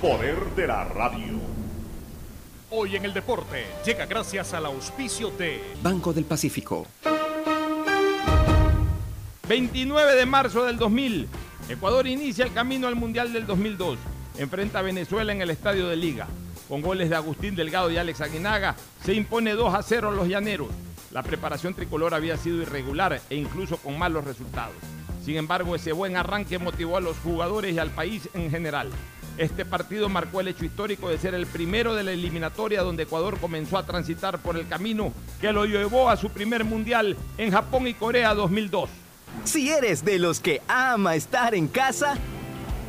poder de la radio. Hoy en el deporte llega gracias al auspicio de Banco del Pacífico. 29 de marzo del 2000. Ecuador inicia el camino al Mundial del 2002. Enfrenta a Venezuela en el Estadio de Liga. Con goles de Agustín Delgado y Alex Aguinaga, se impone 2 a 0 a los llaneros. La preparación tricolor había sido irregular e incluso con malos resultados. Sin embargo, ese buen arranque motivó a los jugadores y al país en general. Este partido marcó el hecho histórico de ser el primero de la eliminatoria donde Ecuador comenzó a transitar por el camino que lo llevó a su primer mundial en Japón y Corea 2002. Si eres de los que ama estar en casa,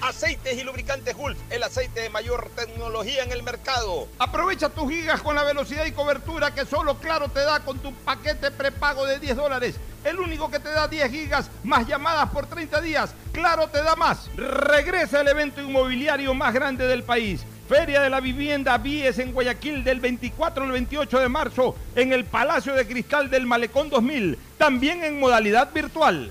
Aceites y lubricantes Gulf, el aceite de mayor tecnología en el mercado. Aprovecha tus gigas con la velocidad y cobertura que solo Claro te da con tu paquete prepago de 10 dólares. El único que te da 10 gigas más llamadas por 30 días. Claro te da más. Regresa el evento inmobiliario más grande del país. Feria de la Vivienda Vies en Guayaquil del 24 al 28 de marzo en el Palacio de Cristal del Malecón 2000, también en modalidad virtual.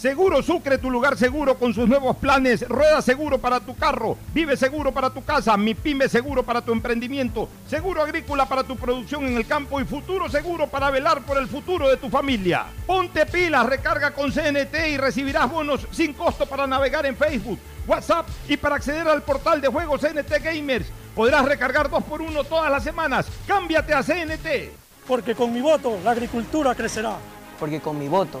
Seguro Sucre, tu lugar seguro con sus nuevos planes. Rueda seguro para tu carro. Vive seguro para tu casa. Mi pyme seguro para tu emprendimiento. Seguro agrícola para tu producción en el campo. Y futuro seguro para velar por el futuro de tu familia. Ponte pilas, recarga con CNT y recibirás bonos sin costo para navegar en Facebook, WhatsApp y para acceder al portal de juegos CNT Gamers. Podrás recargar dos por uno todas las semanas. Cámbiate a CNT. Porque con mi voto la agricultura crecerá. Porque con mi voto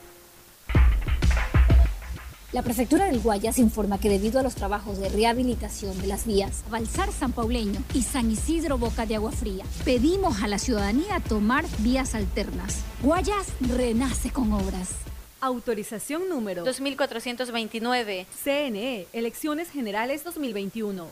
La prefectura del Guayas informa que debido a los trabajos de rehabilitación de las vías Balsar San Pauleño y San Isidro Boca de Agua Fría, pedimos a la ciudadanía tomar vías alternas. Guayas renace con obras. Autorización número 2429. CNE, Elecciones Generales 2021.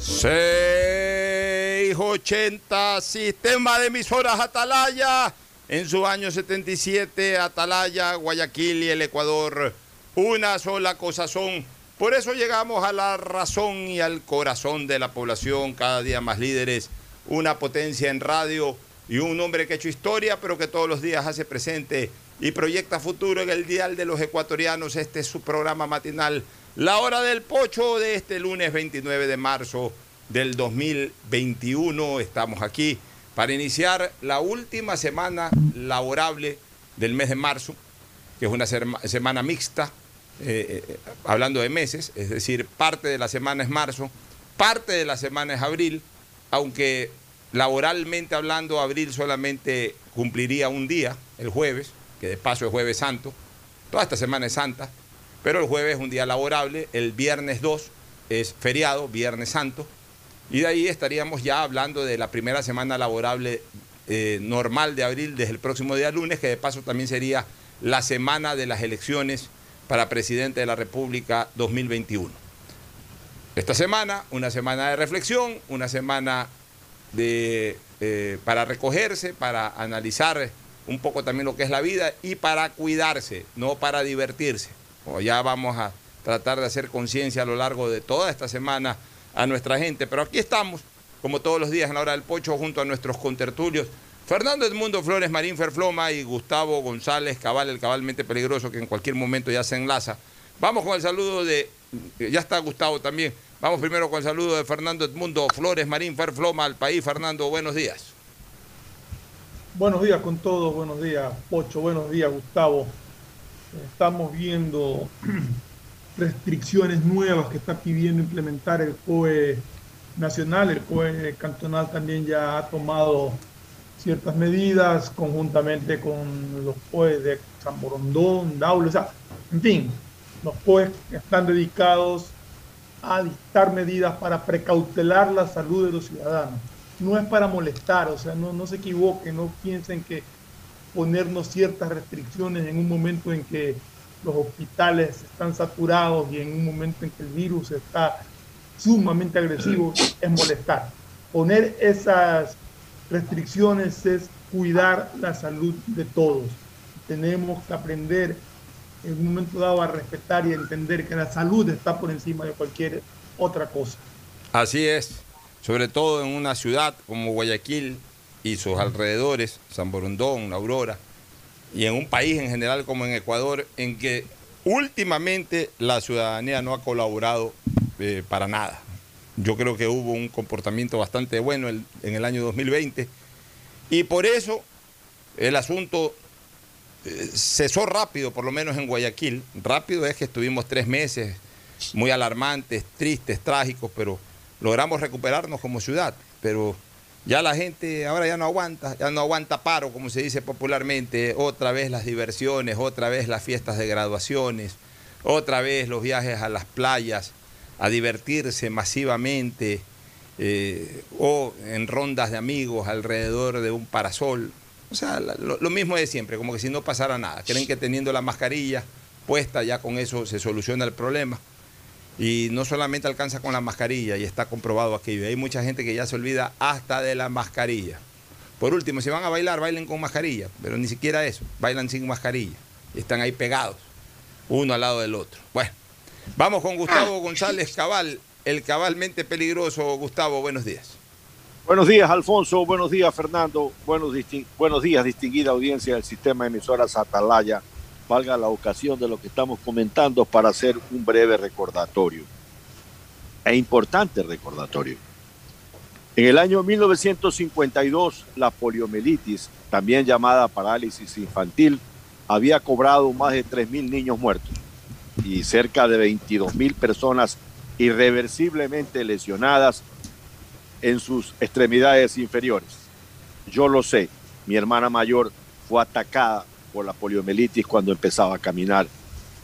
680, Sistema de Emisoras Atalaya. En su año 77, Atalaya, Guayaquil y el Ecuador, una sola cosa son. Por eso llegamos a la razón y al corazón de la población, cada día más líderes, una potencia en radio y un hombre que ha hecho historia, pero que todos los días hace presente y proyecta futuro en el dial de los ecuatorianos. Este es su programa matinal, La Hora del Pocho, de este lunes 29 de marzo del 2021. Estamos aquí para iniciar la última semana laborable del mes de marzo. que es una semana mixta, eh, eh, hablando de meses, es decir, parte de la semana es marzo, parte de la semana es abril, aunque laboralmente hablando, abril solamente cumpliría un día, el jueves, que de paso es jueves santo, toda esta semana es santa, pero el jueves es un día laborable, el viernes 2 es feriado, viernes santo, y de ahí estaríamos ya hablando de la primera semana laborable eh, normal de abril desde el próximo día lunes, que de paso también sería la semana de las elecciones para presidente de la República 2021. Esta semana, una semana de reflexión, una semana de, eh, para recogerse, para analizar un poco también lo que es la vida y para cuidarse, no para divertirse. O ya vamos a tratar de hacer conciencia a lo largo de toda esta semana a nuestra gente. Pero aquí estamos, como todos los días en la hora del pocho, junto a nuestros contertulios. Fernando Edmundo Flores Marín Ferfloma y Gustavo González Cabal, el cabalmente peligroso que en cualquier momento ya se enlaza. Vamos con el saludo de, ya está Gustavo también. Vamos primero con el saludo de Fernando Edmundo Flores Marín Ferfloma al país. Fernando, buenos días. Buenos días con todos, buenos días Pocho, buenos días Gustavo. Estamos viendo restricciones nuevas que está pidiendo implementar el COE nacional. El COE cantonal también ya ha tomado ciertas medidas conjuntamente con los COE de San Borondón, Daule, o sea, en fin, los COE están dedicados a dictar medidas para precautelar la salud de los ciudadanos. No es para molestar, o sea, no, no se equivoquen, no piensen que ponernos ciertas restricciones en un momento en que los hospitales están saturados y en un momento en que el virus está sumamente agresivo, es molestar. Poner esas restricciones es cuidar la salud de todos. Tenemos que aprender en un momento dado a respetar y a entender que la salud está por encima de cualquier otra cosa. Así es, sobre todo en una ciudad como Guayaquil y sus alrededores, San Borondón, Aurora, y en un país en general como en Ecuador, en que últimamente la ciudadanía no ha colaborado eh, para nada. Yo creo que hubo un comportamiento bastante bueno en el año 2020 y por eso el asunto eh, cesó rápido, por lo menos en Guayaquil. Rápido es que estuvimos tres meses muy alarmantes, tristes, trágicos, pero logramos recuperarnos como ciudad. Pero ya la gente ahora ya no aguanta, ya no aguanta paro, como se dice popularmente. Otra vez las diversiones, otra vez las fiestas de graduaciones, otra vez los viajes a las playas, a divertirse masivamente eh, o en rondas de amigos alrededor de un parasol. O sea, lo, lo mismo de siempre, como que si no pasara nada. Creen que teniendo la mascarilla puesta ya con eso se soluciona el problema. Y no solamente alcanza con la mascarilla, y está comprobado aquí. Hay mucha gente que ya se olvida hasta de la mascarilla. Por último, si van a bailar, bailen con mascarilla, pero ni siquiera eso, bailan sin mascarilla. Están ahí pegados, uno al lado del otro. Bueno, vamos con Gustavo González Cabal, el cabalmente peligroso. Gustavo, buenos días. Buenos días, Alfonso. Buenos días, Fernando. Buenos, buenos días, distinguida audiencia del sistema de emisoras Atalaya valga la ocasión de lo que estamos comentando para hacer un breve recordatorio. E importante recordatorio. En el año 1952, la poliomielitis, también llamada parálisis infantil, había cobrado más de 3.000 niños muertos y cerca de 22.000 personas irreversiblemente lesionadas en sus extremidades inferiores. Yo lo sé, mi hermana mayor fue atacada por la poliomielitis cuando empezaba a caminar.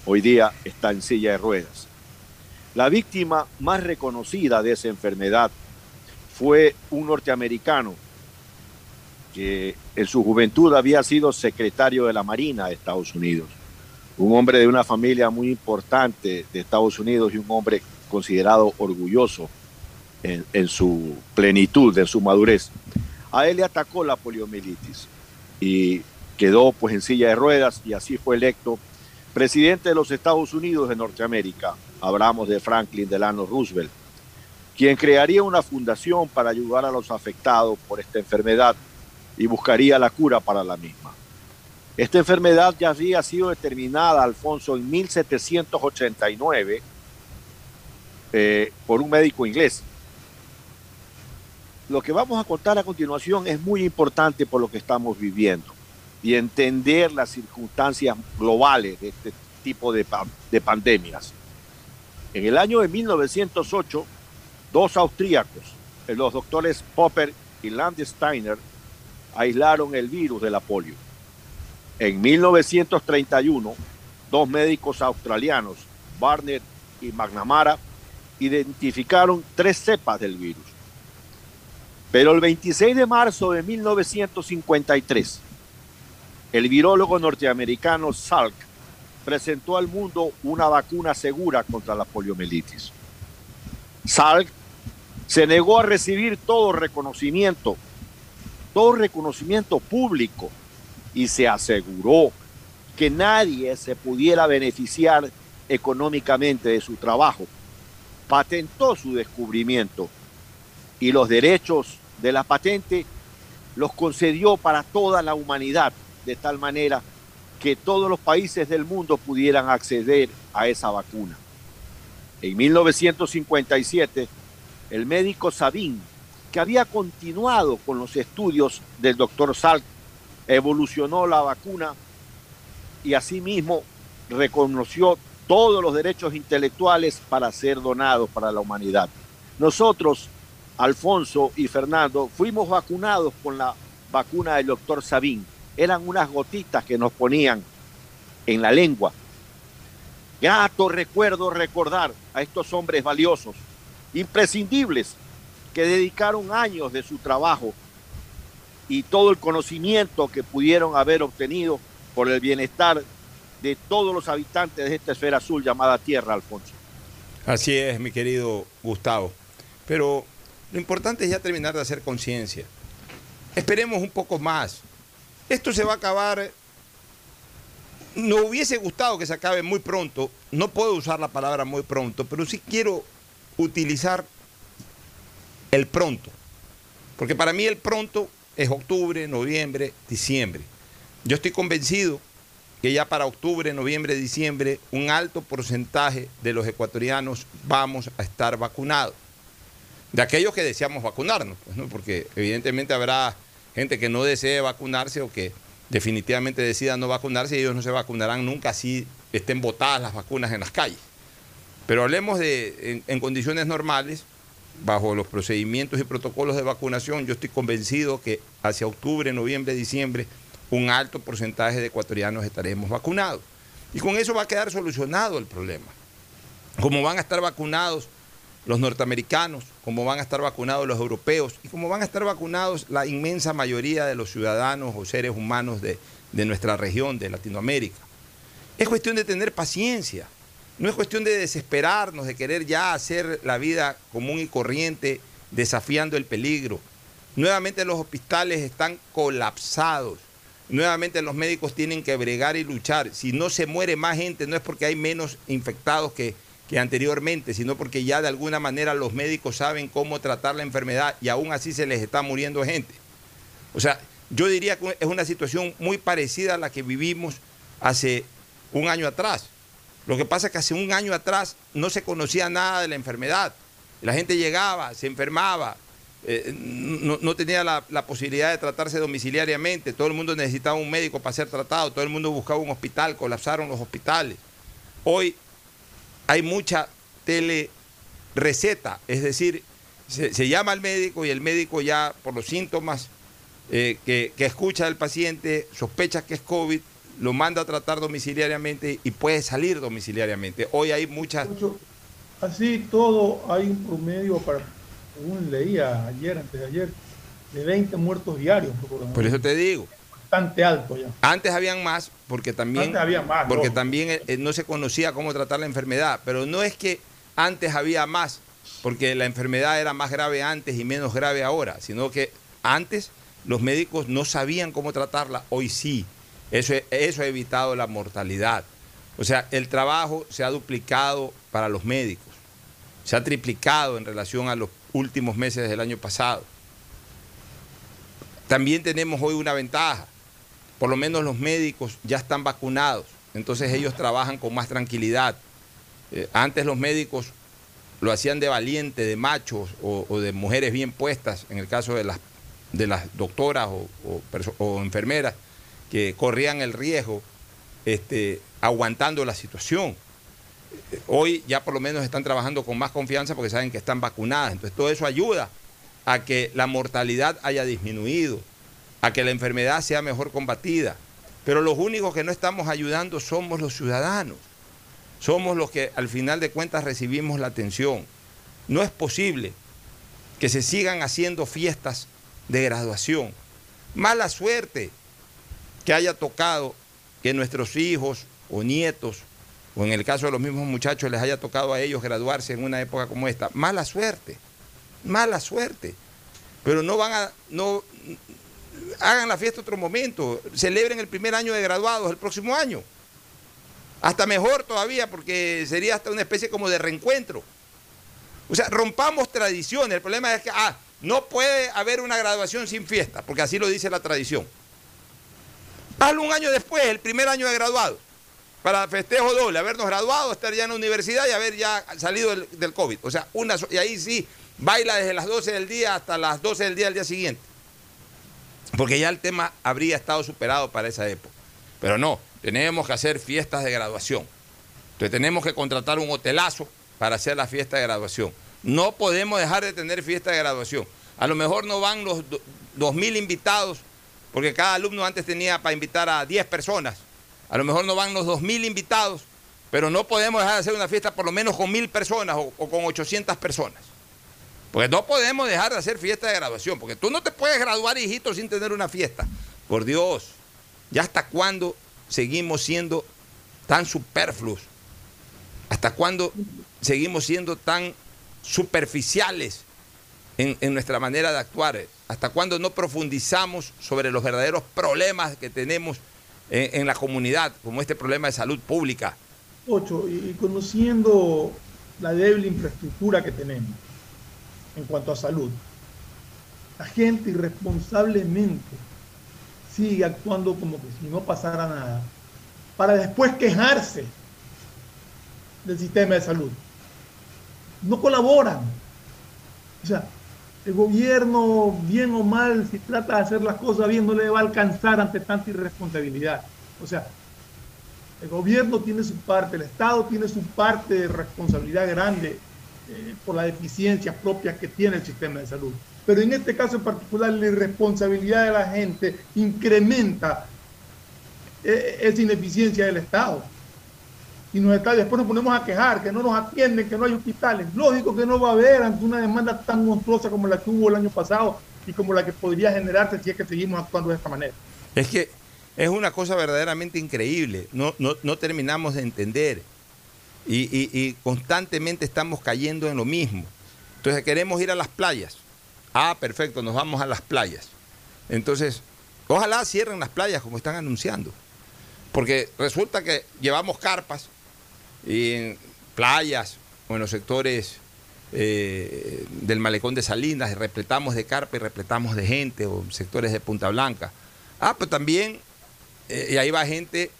Hoy día está en silla de ruedas. La víctima más reconocida de esa enfermedad fue un norteamericano que en su juventud había sido secretario de la Marina de Estados Unidos. Un hombre de una familia muy importante de Estados Unidos y un hombre considerado orgulloso en, su plenitud, en su madurez. A él le atacó la poliomielitis y quedó pues en silla de ruedas y así fue electo presidente de los Estados Unidos de Norteamérica. Hablamos de Franklin Delano Roosevelt, quien crearía una fundación para ayudar a los afectados por esta enfermedad y buscaría la cura para la misma. Esta enfermedad ya había sido determinada, Alfonso, en 1789 eh, por un médico inglés. Lo que vamos a contar a continuación es muy importante por lo que estamos viviendo. Y entender las circunstancias globales de este tipo de, de pandemias. En el año de 1908, dos austríacos, los doctores Popper y Landsteiner, aislaron el virus de la polio. En 1931, dos médicos australianos, Barnett y McNamara, identificaron tres cepas del virus. Pero el 26 de marzo de 1953, el virólogo norteamericano Salk presentó al mundo una vacuna segura contra la poliomielitis. Salk se negó a recibir todo reconocimiento, todo reconocimiento público y se aseguró que nadie se pudiera beneficiar económicamente de su trabajo. Patentó su descubrimiento y los derechos de la patente los concedió para toda la humanidad, de tal manera que todos los países del mundo pudieran acceder a esa vacuna. En 1957, el médico Sabin, que había continuado con los estudios del doctor Salk, evolucionó la vacuna y asimismo reconoció todos los derechos intelectuales para ser donados para la humanidad. Nosotros, Alfonso y Fernando, fuimos vacunados con la vacuna del doctor Sabin. Eran unas gotitas que nos ponían en la lengua. Grato recuerdo recordar a estos hombres valiosos, imprescindibles, que dedicaron años de su trabajo y todo el conocimiento que pudieron haber obtenido por el bienestar de todos los habitantes de esta esfera azul llamada Tierra, Alfonso. Así es, mi querido Gustavo. Pero lo importante es ya terminar de hacer conciencia. Esperemos un poco más. Esto se va a acabar. Nos hubiese gustado que se acabe muy pronto. No puedo usar la palabra muy pronto, pero sí quiero utilizar el pronto. Porque para mí el pronto es octubre, noviembre, diciembre. Yo estoy convencido que ya para octubre, noviembre, diciembre, un alto porcentaje de los ecuatorianos vamos a estar vacunados. De aquellos que deseamos vacunarnos, pues, porque evidentemente habrá gente que no desee vacunarse o que definitivamente decida no vacunarse ellos no se vacunarán nunca si estén botadas las vacunas en las calles. Pero hablemos de en condiciones normales, bajo los procedimientos y protocolos de vacunación, yo estoy convencido que hacia octubre, noviembre, diciembre, un alto porcentaje de ecuatorianos estaremos vacunados. Y con eso va a quedar solucionado el problema. Como van a estar vacunados los norteamericanos, como van a estar vacunados los europeos y como van a estar vacunados la inmensa mayoría de los ciudadanos o seres humanos de, de nuestra región, de Latinoamérica. Es cuestión de tener paciencia. No es cuestión de desesperarnos, de querer ya hacer la vida común y corriente, desafiando el peligro. Nuevamente los hospitales están colapsados. Nuevamente los médicos tienen que bregar y luchar. Si no se muere más gente, no es porque hay menos infectados que, que anteriormente, sino porque ya de alguna manera los médicos saben cómo tratar la enfermedad y aún así se les está muriendo gente. O sea, yo diría que es una situación muy parecida a la que vivimos hace un año atrás. Lo que pasa es que hace un año atrás no se conocía nada de la enfermedad. La gente llegaba, se enfermaba, eh, no, tenía la, la, posibilidad de tratarse domiciliariamente, todo el mundo necesitaba un médico para ser tratado, todo el mundo buscaba un hospital, colapsaron los hospitales. Hoy hay mucha telereceta, es decir, se, llama al médico y el médico ya por los síntomas eh, que, que escucha del paciente, sospecha que es COVID, lo manda a tratar domiciliariamente y puede salir domiciliariamente. Hoy hay muchas... Así todo hay un promedio para según leía ayer, antes de ayer, de 20 muertos diarios. Por eso te digo. Bastante alto ya. Antes habían más, porque también, había más, porque también eh, no se conocía cómo tratar la enfermedad. Pero no es que antes había más, porque la enfermedad era más grave antes y menos grave ahora, sino que antes los médicos no sabían cómo tratarla, hoy sí. Eso, eso ha evitado la mortalidad. O sea, el trabajo se ha duplicado para los médicos, se ha triplicado en relación a los últimos meses del año pasado. También tenemos hoy una ventaja, por lo menos los médicos ya están vacunados, entonces ellos trabajan con más tranquilidad. Eh, antes los médicos lo hacían de valiente, de machos o, de mujeres bien puestas, en el caso de las, de las doctoras o, enfermeras, que corrían el riesgo este, aguantando la situación. Hoy ya por lo menos están trabajando con más confianza porque saben que están vacunadas. Entonces todo eso ayuda a que la mortalidad haya disminuido, a que la enfermedad sea mejor combatida. Pero los únicos que no estamos ayudando somos los ciudadanos. Somos los que al final de cuentas recibimos la atención. No es posible que se sigan haciendo fiestas de graduación. Mala suerte que haya tocado que nuestros hijos o nietos, o en el caso de los mismos muchachos, les haya tocado a ellos graduarse en una época como esta. Mala suerte, mala suerte. Pero no van a, no, hagan la fiesta otro momento, celebren el primer año de graduados el próximo año. Hasta mejor todavía, porque sería hasta una especie como de reencuentro. O sea, rompamos tradiciones. El problema es que, ah, no puede haber una graduación sin fiesta, porque así lo dice la tradición. Hazlo un año después, el primer año de graduado, para festejo doble, habernos graduado, estar ya en la universidad y haber ya salido del, COVID. O sea, una, y ahí sí, baila desde las 12 del día hasta las 12 del día del día siguiente. Porque ya el tema habría estado superado para esa época. Pero no, tenemos que hacer fiestas de graduación. Entonces tenemos que contratar un hotelazo para hacer la fiesta de graduación. No podemos dejar de tener fiesta de graduación. A lo mejor no van los 2.000 invitados, porque cada alumno antes tenía para invitar a 10 personas. A lo mejor no van los 2.000 invitados, pero no podemos dejar de hacer una fiesta por lo menos con 1.000 personas o, con 800 personas. Porque no podemos dejar de hacer fiesta de graduación, porque tú no te puedes graduar, hijito, sin tener una fiesta. Por Dios, ¿ya hasta cuándo seguimos siendo tan superfluos? ¿Hasta cuándo seguimos siendo tan superficiales en, nuestra manera de actuar? ¿Hasta cuándo no profundizamos sobre los verdaderos problemas que tenemos en, la comunidad, como este problema de salud pública? Ocho, y conociendo la débil infraestructura que tenemos en cuanto a salud, la gente irresponsablemente sigue actuando como que si no pasara nada, para después quejarse del sistema de salud. No colaboran. O sea, el gobierno, bien o mal, si trata de hacer las cosas bien, no le va a alcanzar ante tanta irresponsabilidad. O sea, el gobierno tiene su parte, el Estado tiene su parte de responsabilidad grande eh, por las deficiencias propias que tiene el sistema de salud. Pero en este caso en particular, la irresponsabilidad de la gente incrementa eh, esa ineficiencia del Estado y nos está, después nos ponemos a quejar, que no nos atienden, que no hay hospitales. Lógico que no va a haber ante una demanda tan monstruosa como la que hubo el año pasado y como la que podría generarse si es que seguimos actuando de esta manera. Es que es una cosa verdaderamente increíble, no, no, terminamos de entender y, y constantemente estamos cayendo en lo mismo. Entonces queremos ir a las playas. Ah, perfecto, nos vamos a las playas. Entonces, ojalá cierren las playas como están anunciando. Porque resulta que llevamos carpas, y en playas o en los sectores eh, del malecón de Salinas, repletamos de carpa y repletamos de gente, o sectores de Punta Blanca. Ah, pero también, eh, y ahí va gente,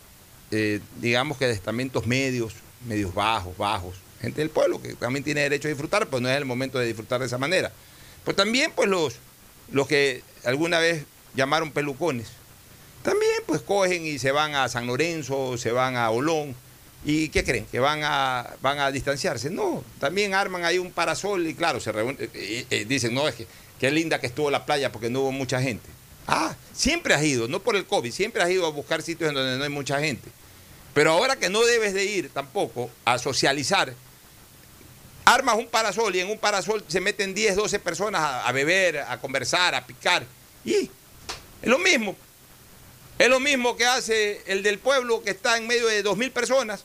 eh, digamos que de estamentos medios, medios bajos, bajos, gente del pueblo que también tiene derecho a disfrutar, pero no es el momento de disfrutar de esa manera. Pues también, pues los, los que alguna vez llamaron pelucones, también pues cogen y se van a San Lorenzo, se van a Olón ¿Y qué creen? ¿Que van a, van a distanciarse? No, también arman ahí un parasol y claro, se reúnen, eh, eh, eh, dicen, no, es que qué linda que estuvo la playa porque no hubo mucha gente. Ah, siempre has ido, no por el COVID, siempre has ido a buscar sitios en donde no hay mucha gente. Pero ahora que no debes de ir tampoco a socializar, armas un parasol y en un parasol se meten 10, 12 personas a, a beber, a conversar, a picar. Y es lo mismo. Es lo mismo que hace el del pueblo que está en medio de 2.000 personas,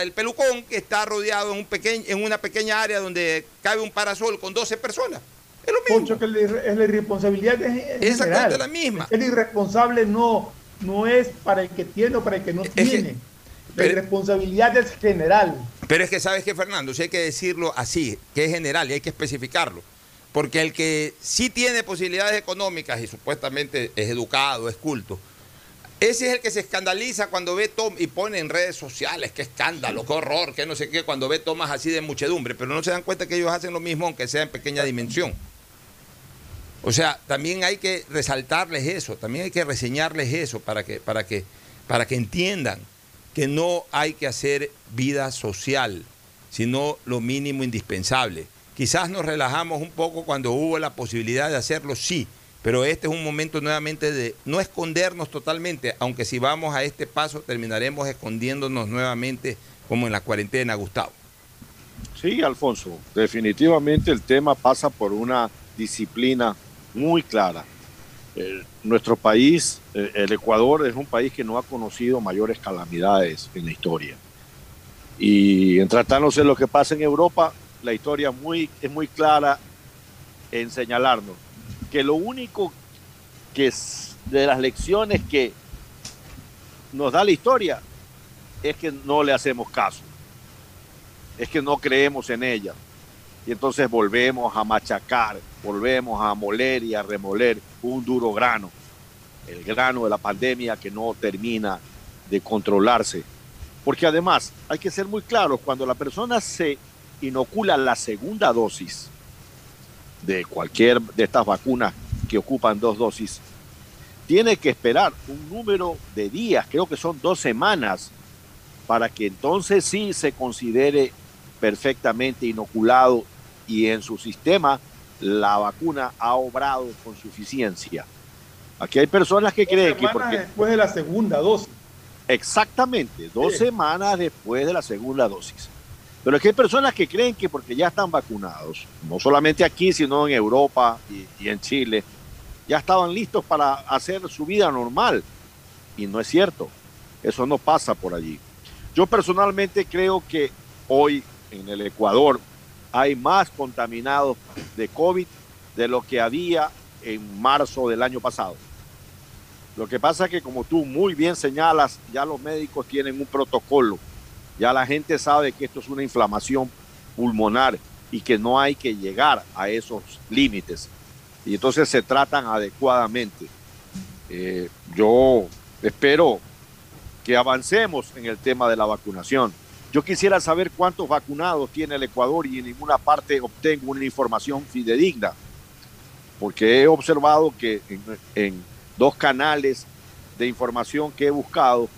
el pelucón que está rodeado en, un en una pequeña área donde cabe un parasol con 12 personas. Es lo mismo. que es la irresponsabilidad es, exactamente la misma. El irresponsable no, no es para el que tiene o para el que no tiene. la irresponsabilidad es general. Pero es que sabes que Fernando, si hay que decirlo así, que es general y hay que especificarlo. Porque el que sí tiene posibilidades económicas y supuestamente es educado, es culto, ese es el que se escandaliza cuando ve Tom y pone en redes sociales, qué escándalo, qué horror, qué no sé qué, cuando ve tomas así de muchedumbre, pero no se dan cuenta que ellos hacen lo mismo aunque sea en pequeña dimensión. O sea, también hay que resaltarles eso, también hay que reseñarles eso para que, para que, para que entiendan que no hay que hacer vida social, sino lo mínimo indispensable. Quizás nos relajamos un poco cuando hubo la posibilidad de hacerlo, sí, pero este es un momento nuevamente de no escondernos totalmente, aunque si vamos a este paso terminaremos escondiéndonos nuevamente como en la cuarentena, Gustavo. Sí, Alfonso, definitivamente el tema pasa por una disciplina muy clara. Eh, nuestro país, eh, el Ecuador, es un país que no ha conocido mayores calamidades en la historia. Y en tratándose de lo que pasa en Europa, la historia muy, es muy clara en señalarnos que lo único que es de las lecciones que nos da la historia es que no le hacemos caso, es que no creemos en ella. Y entonces volvemos a machacar, volvemos a moler y a remoler un duro grano, el grano de la pandemia que no termina de controlarse. Porque además, hay que ser muy claros, cuando la persona se inocula la segunda dosis de cualquier de estas vacunas que ocupan dos dosis, tiene que esperar un número de días, creo que son dos semanas, para que entonces sí se considere perfectamente inoculado y en su sistema la vacuna ha obrado con suficiencia. Aquí hay personas que creen que porque después de la segunda dosis. Exactamente, dos semanas después de la segunda dosis. Pero es que hay personas que creen que porque ya están vacunados, no solamente aquí, sino en Europa y, y en Chile, ya estaban listos para hacer su vida normal. Y no es cierto, eso no pasa por allí. Yo personalmente creo que hoy en el Ecuador hay más contaminados de COVID de lo que había en marzo del año pasado. Lo que pasa es que como tú muy bien señalas, ya los médicos tienen un protocolo, ya la gente sabe que esto es una inflamación pulmonar y que no hay que llegar a esos límites. Y entonces se tratan adecuadamente. Eh, yo espero que avancemos en el tema de la vacunación. Yo quisiera saber cuántos vacunados tiene el Ecuador y en ninguna parte obtengo una información fidedigna, porque he observado que en, dos canales de información que he buscado,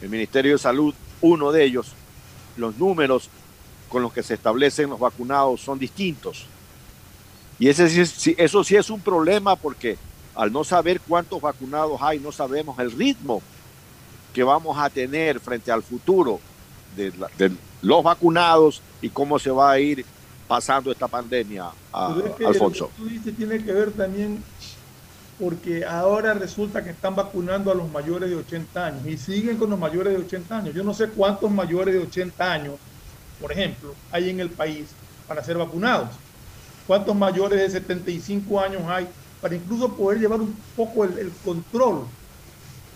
el Ministerio de Salud, uno de ellos, los números con los que se establecen los vacunados son distintos. Y ese, eso sí es un problema porque al no saber cuántos vacunados hay, no sabemos el ritmo que vamos a tener frente al futuro de, la- de los vacunados y cómo se va a ir pasando esta pandemia, a- es que Alfonso. lo que tú dices tiene que ver también porque ahora resulta que están vacunando a los mayores de 80 años y siguen con los mayores de 80 años. Yo no sé cuántos mayores de 80 años, por ejemplo, hay en el país para ser vacunados. ¿Cuántos mayores de 75 años hay para incluso poder llevar un poco el, el control?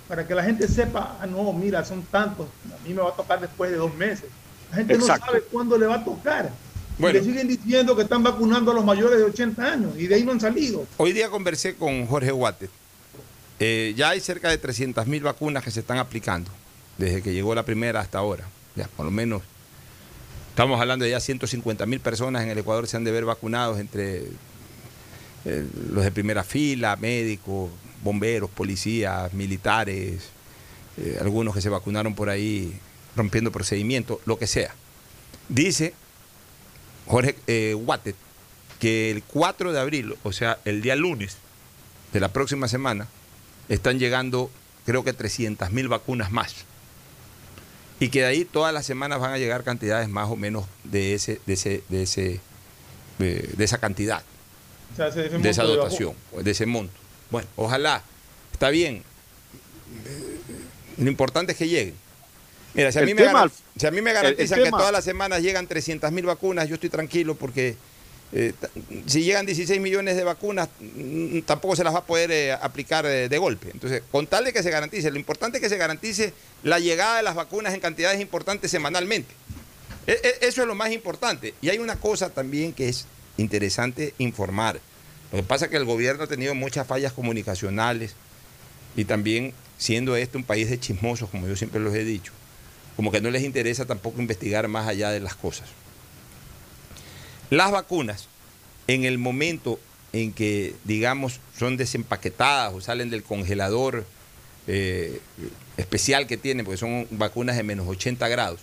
Para que la gente sepa, ah, no, mira, son tantos, a mí me va a tocar después de dos meses. La gente Exacto. no sabe cuándo le va a tocar. Bueno. Y le siguen diciendo que están vacunando a los mayores de 80 años y de ahí no han salido. Hoy día conversé con Jorge Guate. Eh, ya hay cerca de 300 mil vacunas que se están aplicando desde que llegó la primera hasta ahora. Ya, por lo menos estamos hablando de ya 150 mil personas en el Ecuador se han de ver vacunados entre eh, los de primera fila, médicos, bomberos, policías, militares, eh, algunos que se vacunaron por ahí rompiendo procedimientos, lo que sea. Dice Jorge eh, que el 4 de abril, o sea, el día lunes de la próxima semana, están llegando creo que 300 mil vacunas más. Y que de ahí todas las semanas van a llegar cantidades más o menos de, ese, de, ese, de, ese, de, de esa cantidad, O sea, de esa de dotación, o de ese monto. Bueno, ojalá, está bien. Lo importante es que lleguen. Mira, si a mí me, tema, garan- si a mí me el- el garantizan que todas las semanas llegan 300 mil vacunas, yo estoy tranquilo porque eh, si llegan 16 millones de vacunas, mm, tampoco se las va a poder eh, aplicar eh, de golpe. Entonces, con tal de que se garantice, lo importante es que se garantice la llegada de las vacunas en cantidades importantes semanalmente. E- e- Eso es lo más importante. Y hay una cosa también que es interesante informar. Lo que pasa es que el gobierno ha tenido muchas fallas comunicacionales y también siendo este un país de chismosos, como yo siempre los he dicho, como que no les interesa tampoco investigar más allá de las cosas. Las vacunas, en el momento en que, digamos, son desempaquetadas o salen del congelador eh, especial que tienen, porque son vacunas de menos 80 grados,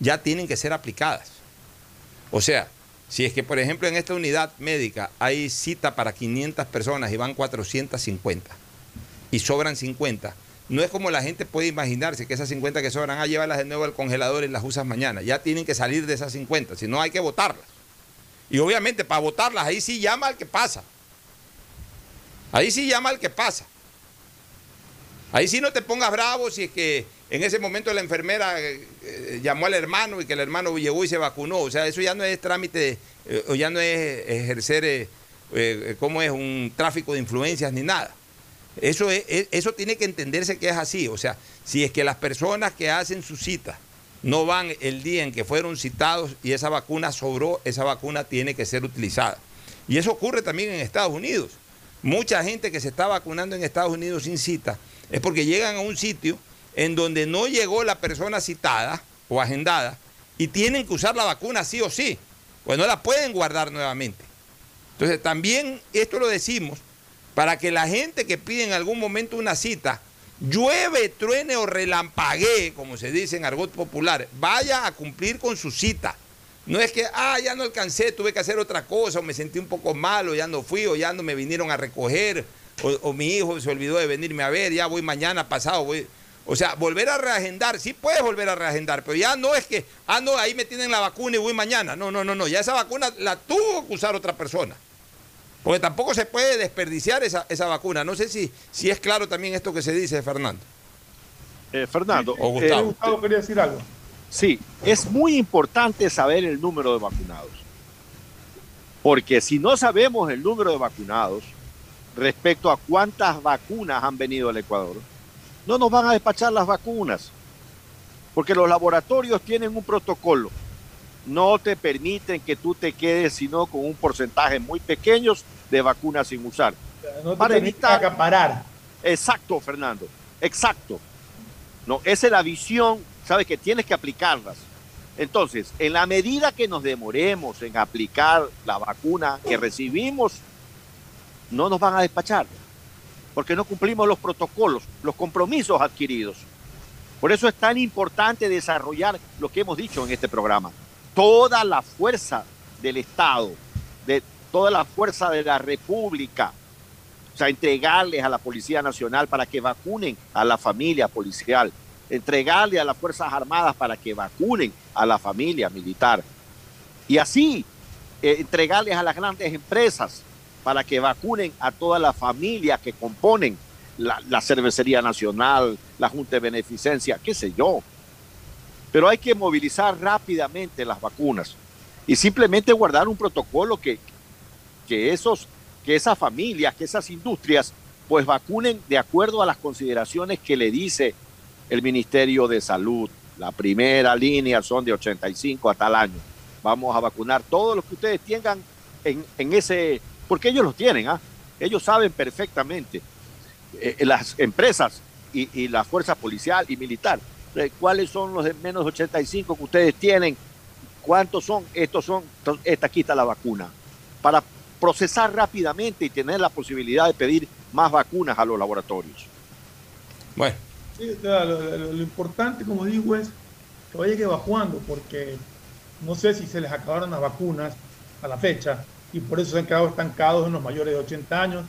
ya tienen que ser aplicadas. O sea, si es que, por ejemplo, en esta unidad médica hay cita para 500 personas y van 450 y sobran 50, no es como la gente puede imaginarse que esas 50 que sobran, ah, llévalas de nuevo al congelador y las usas mañana. Ya tienen que salir de esas 50, si no hay que votarlas. Y obviamente para votarlas, ahí sí llama al que pasa. Ahí sí llama al que pasa. Ahí sí no te pongas bravo si es que en ese momento la enfermera eh, eh, llamó al hermano y que el hermano llegó y se vacunó. O sea, eso ya no es trámite, eh, o ya no es ejercer, ¿cómo es? Un tráfico de influencias ni nada. Eso, es, eso tiene que entenderse que es así. O sea, si es que las personas que hacen su cita no van el día en que fueron citados y esa vacuna sobró, esa vacuna tiene que ser utilizada. Y eso ocurre también en Estados Unidos. Mucha gente que se está vacunando en Estados Unidos sin cita es porque llegan a un sitio en donde no llegó la persona citada o agendada y tienen que usar la vacuna sí o sí, pues no la pueden guardar nuevamente. Entonces también esto lo decimos para que la gente que pide en algún momento una cita, llueve, truene o relampaguee, como se dice en argot popular, vaya a cumplir con su cita. No es que, ah, ya no alcancé, tuve que hacer otra cosa, o me sentí un poco malo, ya no fui, o ya no me vinieron a recoger, o, o mi hijo se olvidó de venirme a ver, ya voy mañana pasado, voy, o sea, volver a reagendar, sí puedes volver a reagendar, pero ya no es que, ah, no, ahí me tienen la vacuna y voy mañana. No, no, no, no, ya esa vacuna la tuvo que usar otra persona. Porque tampoco se puede desperdiciar esa, vacuna. No sé si, si es claro también esto que se dice, Fernando. Eh, Fernando, o Gustavo. Eh, Gustavo quería decir algo. Sí, es muy importante saber el número de vacunados. Porque si no sabemos el número de vacunados respecto a cuántas vacunas han venido al Ecuador, no nos van a despachar las vacunas, porque los laboratorios tienen un protocolo. No te permiten que tú te quedes sino con un porcentaje muy pequeño de vacunas sin usar. No te para evitar acaparar. Exacto, Fernando. Exacto. No, esa es la visión, sabes que tienes que aplicarlas. Entonces, en la medida que nos demoremos en aplicar la vacuna que recibimos, no nos van a despachar porque no cumplimos los protocolos, los compromisos adquiridos. Por eso es tan importante desarrollar lo que hemos dicho en este programa. Toda la fuerza del Estado, de toda la fuerza de la República, o sea, entregarles a la Policía Nacional para que vacunen a la familia policial, entregarle a las Fuerzas Armadas para que vacunen a la familia militar. Y así, eh, entregarles a las grandes empresas para que vacunen a toda la familia que componen la, Cervecería Nacional, la Junta de Beneficencia, qué sé yo. Pero hay que movilizar rápidamente las vacunas y simplemente guardar un protocolo que, que, esos, que esas familias, que esas industrias, pues vacunen de acuerdo a las consideraciones que le dice el Ministerio de Salud. La primera línea son de 85 a tal año. Vamos a vacunar todos los que ustedes tengan en, en ese porque ellos los tienen, ¿ah? ellos saben perfectamente, eh, las empresas y, la fuerza policial y militar, eh, cuáles son los de menos 85 que ustedes tienen, cuántos son, estos son, esta aquí está la vacuna, para procesar rápidamente y tener la posibilidad de pedir más vacunas a los laboratorios. Bueno. lo, importante, como digo, es que vaya que bajando, porque no sé si se les acabaron las vacunas a la fecha, y por eso se han quedado estancados en los mayores de 80 años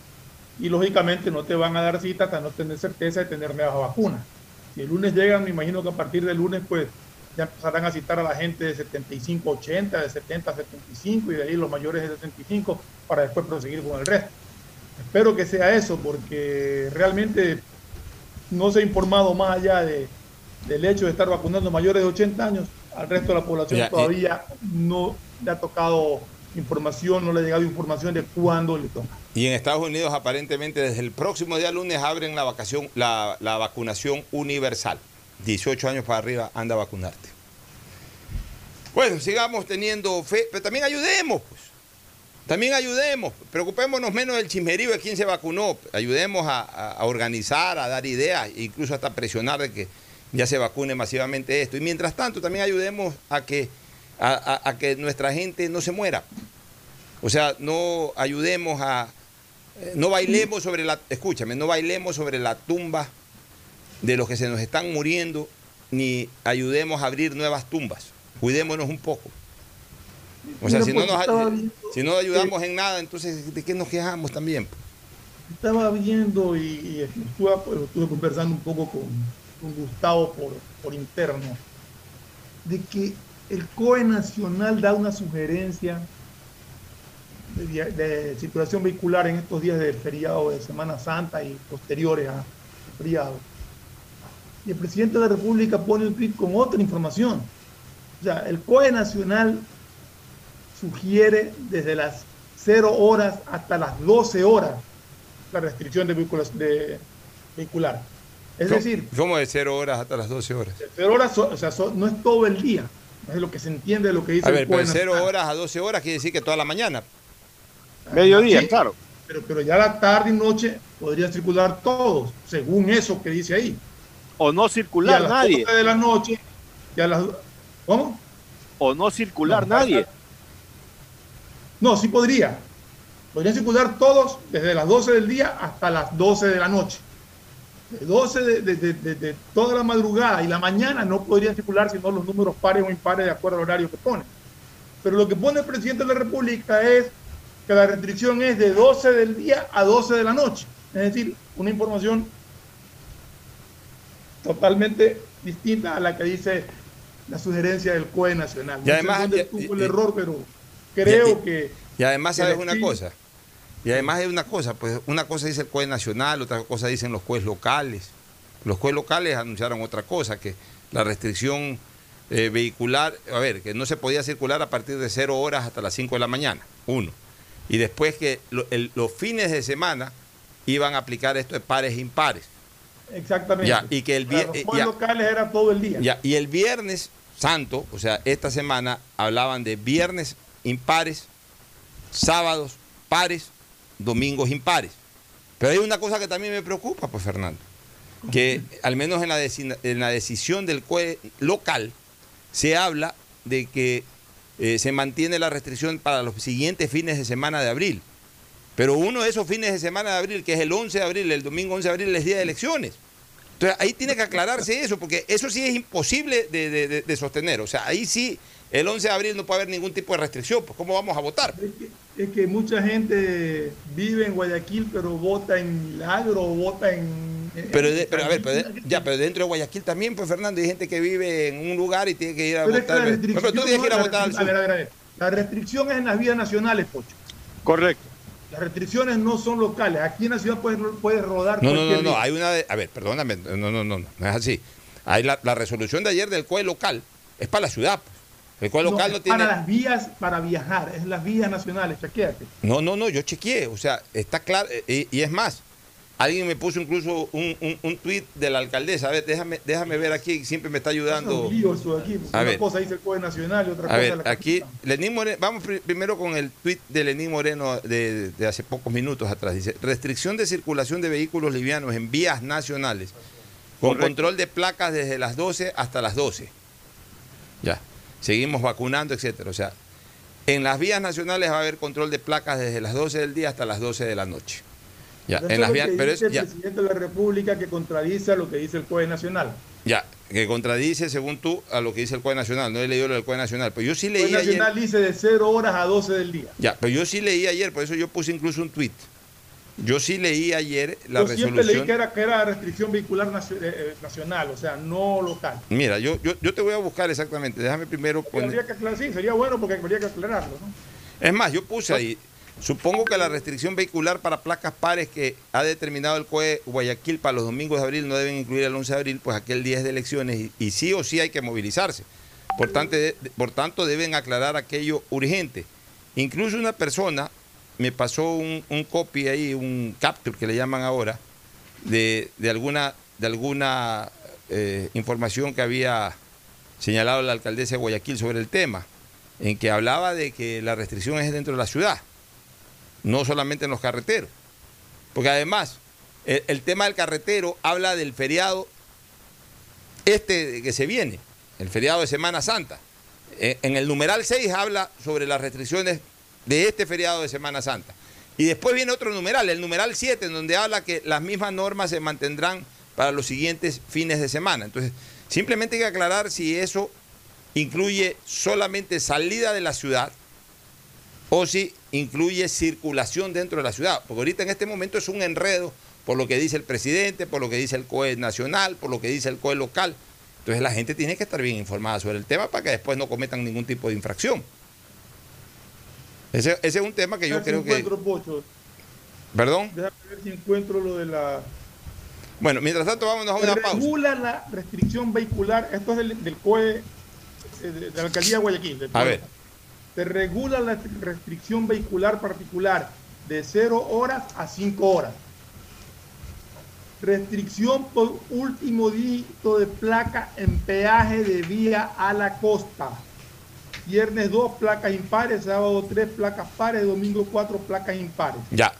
y lógicamente no te van a dar cita hasta no tener certeza de tener nuevas vacunas. Si el lunes llegan, me imagino que a partir del lunes pues ya empezarán a citar a la gente de 75 80, de 70 a 75 y de ahí los mayores de 65 para después proseguir con el resto. Espero que sea eso porque realmente no se ha informado más allá de, del hecho de estar vacunando mayores de 80 años. Al resto de la población todavía no le ha tocado información, no le ha llegado información de cuándo le toca. Y en Estados Unidos aparentemente desde el próximo día lunes abren la, vacación, la, vacunación universal. 18 años para arriba anda a vacunarte. Bueno, sigamos teniendo fe, pero también ayudemos, pues. También ayudemos, preocupémonos menos del chismerío de quién se vacunó, ayudemos a, organizar, a dar ideas, incluso hasta presionar de que ya se vacune masivamente esto. Y mientras tanto, también ayudemos a que a, que nuestra gente no se muera. O sea, no ayudemos a, Eh, No bailemos sobre la, escúchame, no bailemos sobre la tumba de los que se nos están muriendo, ni ayudemos a abrir nuevas tumbas. Cuidémonos un poco. O sea, Mira, si no, pues, nos, viendo si no ayudamos en nada, entonces ¿de qué nos quejamos también? Estaba viendo y, y estuve, pues, estuve conversando un poco con, con Gustavo por, por interno, de que el COE Nacional da una sugerencia de, de circulación vehicular en estos días del feriado de Semana Santa y posteriores a feriado. Y el presidente de la República pone un tweet con otra información. O sea, el COE Nacional sugiere desde las 0 horas hasta las 12 horas la restricción de, de vehicular. Es ¿Cómo- decir, ¿Cómo de 0 horas hasta las 12 horas? 0 horas o sea, no es todo el día. Es lo que se entiende de lo que dice A ver, el pero COE de 0 Nacional. horas a 12 horas quiere decir que toda la mañana. Mediodía, Sí, claro. Pero, pero ya la tarde y noche podrían circular todos, según eso que dice ahí. O no Y a circular las nadie. 12 de la noche, y a las... ¿Cómo? O no circular No, nadie. No, sí podría. Podrían circular todos desde las 12 del día hasta las 12 de la noche. De 12 de, de- de- de- de toda la madrugada y la mañana no podrían circular sino los números pares o impares de acuerdo al horario que pone. Pero lo que pone el presidente de la República es que la restricción es de 12 del día a 12 de la noche. Es decir, una información totalmente distinta a la que dice la sugerencia del COE Nacional. Y No sé además- y- el y- error, pero creo y- que... Y además, que ¿sabes una cosa? Y además hay una cosa, pues una cosa dice el COE nacional, otra cosa dicen los COEs locales. Los COEs locales anunciaron otra cosa, que la restricción eh, vehicular, a ver, que no se podía circular a partir de 0 horas hasta las 5 de la mañana, uno. Y después que lo- el- los fines de semana iban a aplicar esto de pares e impares. Exactamente. Ya, y que el Para los eh, ya. locales era todo el día. Ya, y el viernes santo, o sea, esta semana hablaban de viernes impares, sábados pares, domingos impares. Pero hay una cosa que también me preocupa, pues Fernando, que al menos en la, en la decisión del COE local se habla de que eh, se mantiene la restricción para los siguientes fines de semana de abril. Pero uno de esos fines de semana de abril, que es el 11 de abril, el domingo 11 de abril, es día de elecciones. Entonces ahí tiene que aclararse eso, porque eso sí es imposible de, de- de- sostener. O sea, ahí sí, el 11 de abril no puede haber ningún tipo de restricción. Pues ¿cómo vamos a votar? Es que mucha gente vive en Guayaquil, pero vota en Milagro o vota en... Pero, de- pero a ver, pero de- ya, pero dentro de Guayaquil también, pues Fernando, hay gente que vive en un lugar y tiene que ir a Pero es que votar. ejemplo, tú tienes que ir a votar al a ver, sur. a ver, a ver. La restricción es en las vías nacionales, Pocho. Correcto. Las restricciones no son locales. Aquí en la ciudad puedes, puedes rodar No, no, cualquier no, no, hay una de, a ver, perdóname, no, no, no, no, no es así. Hay la, la resolución de ayer del COE local es para la ciudad. pues. El COE local no, es tiene... Para las vías para viajar, es las vías nacionales, chequéate. No, no, no, yo chequeé, o sea, está claro, eh, y, y es más, alguien me puso incluso un, un, un tuit de la alcaldesa, a ver, déjame, déjame ver aquí, siempre me está Es ayudando. un lío eso de aquí. A una ver. cosa dice el COE Nacional y otra A cosa ver, la aquí, Lenín Moreno, vamos pri- primero con el tuit de Lenín Moreno de, de hace pocos minutos atrás. Dice, restricción de circulación de vehículos livianos en vías nacionales, con Correcto. control de placas desde las 12 hasta las 12. Ya, seguimos vacunando, etcétera. O sea, en las vías nacionales va a haber control de placas desde las 12 del día hasta las 12 de la noche. Ya, en las vías, pero es, ya, el presidente de la República que contradice a lo que dice el COE Nacional. ya, que contradice, según tú, a lo que dice el COE Nacional. No he leído lo del COE Nacional, pero yo sí El leí COE ayer... Nacional dice de 0 horas a 12 del día. Ya, pero yo sí leí ayer, por eso yo puse incluso un tweet. Yo sí leí ayer la Yo siempre leí resolución. que era, que era restricción vehicular eh, eh, nacional, o sea, no local. Mira, yo, yo, yo te voy a buscar exactamente. Déjame primero poner. habría que aclarar, sí, sería bueno porque habría que aclararlo, ¿no? Es más, yo puse ahí. Supongo que la restricción vehicular para placas pares que ha determinado el COE Guayaquil para los domingos de abril no deben incluir el 11 de abril, pues aquel día es de elecciones y, y sí o sí hay que movilizarse. Por tanto, de- por tanto, deben aclarar aquello urgente. Incluso una persona me pasó un, un copy ahí, un capture que le llaman ahora, de, de alguna, de alguna eh, información que había señalado la alcaldesa de Guayaquil sobre el tema, en que hablaba de que la restricción es dentro de la ciudad, no solamente en los carreteros. Porque además, el, tema del carretero habla del feriado este que se viene, el feriado de Semana Santa. Eh, En el numeral 6 habla sobre las restricciones de este feriado de Semana Santa. Y después viene otro numeral, el numeral 7, en donde habla que las mismas normas se mantendrán para los siguientes fines de semana. Entonces, simplemente hay que aclarar si eso incluye solamente salida de la ciudad o si incluye circulación dentro de la ciudad. Porque ahorita en este momento es un enredo por lo que dice el presidente, por lo que dice el COE nacional, por lo que dice el COE local. Entonces la gente tiene que estar bien informada sobre el tema para que después no cometan ningún tipo de infracción. Ese, ese es un tema que yo creo que... Pocho. ¿Perdón? Déjame ver si encuentro lo de la... Bueno, mientras tanto vámonos a una Se pausa. regula la restricción vehicular, esto es del, del COE, eh, de, de la alcaldía de Guayaquil. del A ver. Se regula la restricción vehicular particular de 0 horas a 5 horas. Restricción por último dígito de placa en peaje de vía a la costa. Viernes 2 placas impares, sábado 3 placas pares, domingo 4 placas impares. Ya.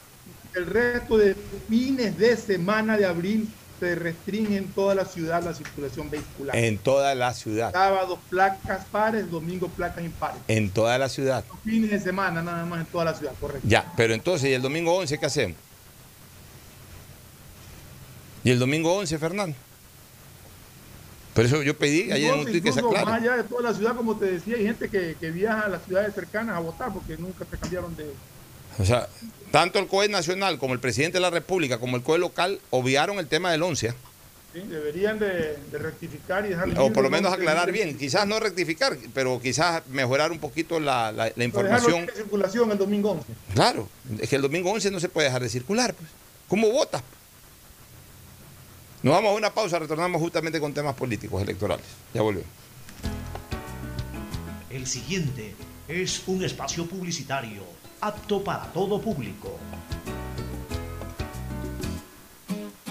El resto de fines de semana de abril se restringe en toda la ciudad la circulación vehicular. En toda la ciudad. Sábado placas pares, domingo placas impares. En toda la ciudad. Fines de semana nada más en toda la ciudad, correcto. Ya, pero entonces, ¿y el domingo 11 qué hacemos? ¿Y el domingo 11, Fernando? Por eso yo pedí ayer en un tuit que se aclare. Más allá de toda la ciudad, como te decía, hay gente que, que viaja a las ciudades cercanas a votar porque nunca se cambiaron de... O sea, tanto el COE nacional como el presidente de la República como el COE local obviaron el tema del 11. ¿ah? ¿sí? Deberían de, de rectificar y dejar... O por lo menos ¿no? aclarar bien. Quizás no rectificar, pero quizás mejorar un poquito la, la- la información. de circulación el domingo 11. Claro, es que el domingo 11 no se puede dejar de circular. Pues. ¿Cómo votas? Nos vamos a una pausa, retornamos justamente con temas políticos electorales. Ya volvemos. El siguiente es un espacio publicitario apto para todo público.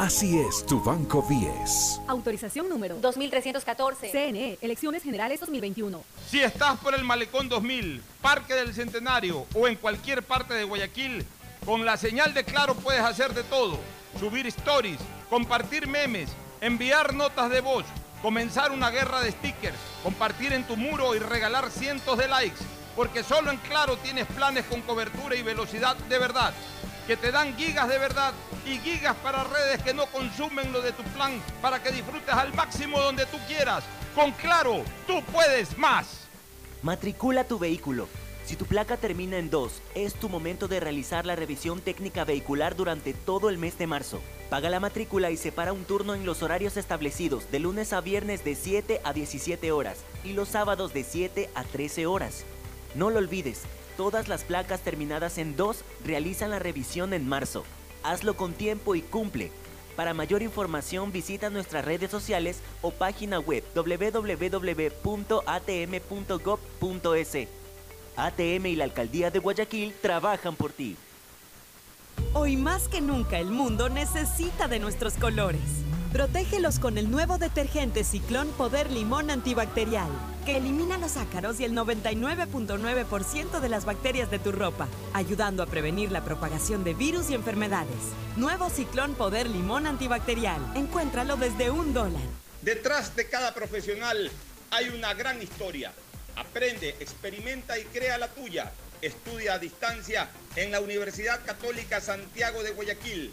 Así es tu Banco 10. Autorización número 2314. CNE, Elecciones Generales 2021. Si estás por el Malecón 2000, Parque del Centenario o en cualquier parte de Guayaquil, con la señal de Claro puedes hacer de todo. Subir stories, compartir memes, enviar notas de voz, comenzar una guerra de stickers, compartir en tu muro y regalar cientos de likes. Porque solo en Claro tienes planes con cobertura y velocidad de verdad. Que te dan gigas de verdad y gigas para redes que no consumen lo de tu plan para que disfrutes al máximo donde tú quieras. Con Claro, tú puedes más. Matricula tu vehículo. Si tu placa termina en 2, es tu momento de realizar la revisión técnica vehicular durante todo el mes de marzo. Paga la matrícula y separa un turno en los horarios establecidos de lunes a viernes de 7 a 17 horas y los sábados de 7 a 13 horas. No lo olvides, todas las placas terminadas en 2 realizan la revisión en marzo. Hazlo con tiempo y cumple. Para mayor información visita nuestras redes sociales o página web www.atm.gov.es. ATM y la Alcaldía de Guayaquil trabajan por ti. Hoy más que nunca el mundo necesita de nuestros colores. Protégelos con el nuevo detergente Ciclón Poder Limón Antibacterial, que elimina los ácaros y el 99.9% de las bacterias de tu ropa, ayudando a prevenir la propagación de virus y enfermedades. Nuevo Ciclón Poder Limón Antibacterial. Encuéntralo desde un dólar. Detrás de cada profesional hay una gran historia. Aprende, experimenta y crea la tuya. Estudia a distancia en la Universidad Católica Santiago de Guayaquil.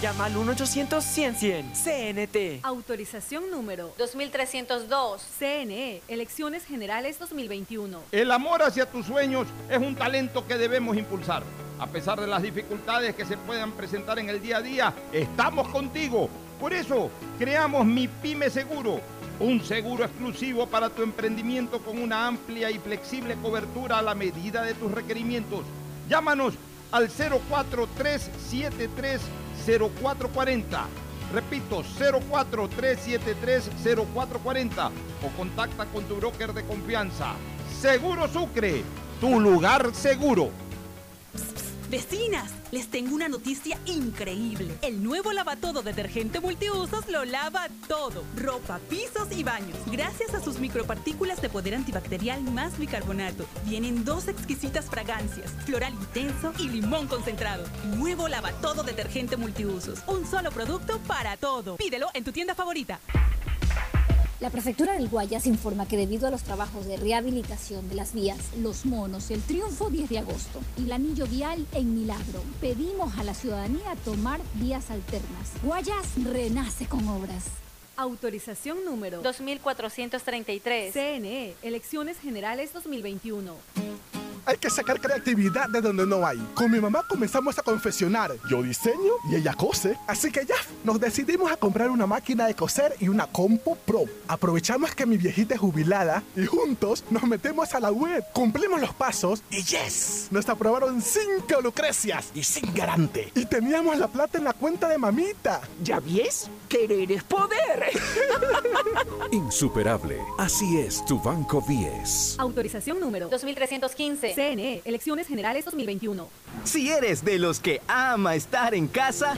Llama al 1-800-100-100. CNT. Autorización número 2302. CNE, Elecciones Generales 2021. El amor hacia tus sueños es un talento que debemos impulsar. A pesar de las dificultades que se puedan presentar en el día a día, estamos contigo. Por eso, creamos Mi Pyme Seguro, un seguro exclusivo para tu emprendimiento con una amplia y flexible cobertura a la medida de tus requerimientos. Llámanos al 043730440. Repito, 043730440 o contacta con tu broker de confianza. Seguro Sucre, tu lugar seguro. Vecinas, les tengo una noticia increíble. El nuevo lavatodo detergente multiusos lo lava todo. Ropa, pisos y baños. Gracias a sus micropartículas de poder antibacterial más bicarbonato. Vienen dos exquisitas fragancias, floral intenso y limón concentrado. Nuevo lavatodo detergente multiusos. Un solo producto para todo. Pídelo en tu tienda favorita. La Prefectura del Guayas informa que debido a los trabajos de rehabilitación de las vías Los Monos, el Triunfo 10 de agosto y el anillo vial en Milagro, pedimos a la ciudadanía tomar vías alternas. Guayas renace con obras. Autorización número 2433. CNE, Elecciones Generales 2021. Hay que sacar creatividad de donde no hay. Con mi mamá comenzamos a confeccionar. Yo diseño y ella cose. Así que ya, nos decidimos a comprar una máquina de coser y una Compo Pro. Aprovechamos que mi viejita es jubilada y juntos nos metemos a la web. Cumplimos los pasos y yes, nos aprobaron cinco lucrecias y sin garante. Y teníamos la plata en la cuenta de mamita. ¿Ya ves? Querer es poder. Insuperable. Así es tu Banco 10. Autorización número 2315. CNE, Elecciones Generales 2021. Si eres de los que ama estar en casa,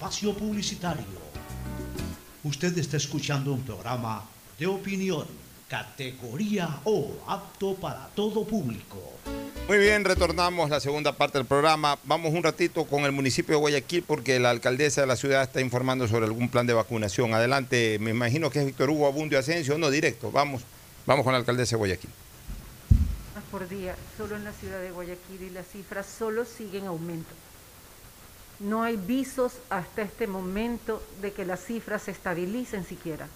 Espacio publicitario. Usted está escuchando un programa de opinión, categoría O, apto para todo público. Muy bien, retornamos la segunda parte del programa. Vamos un ratito con el municipio de Guayaquil porque la alcaldesa de la ciudad está informando sobre algún plan de vacunación. Adelante, me imagino que es Víctor Hugo Abundio Asensio, no directo. Vamos, vamos con la alcaldesa de Guayaquil. Por día, solo en la ciudad de Guayaquil y las cifras solo siguen aumento. No hay visos hasta este momento de que las cifras se estabilicen siquiera.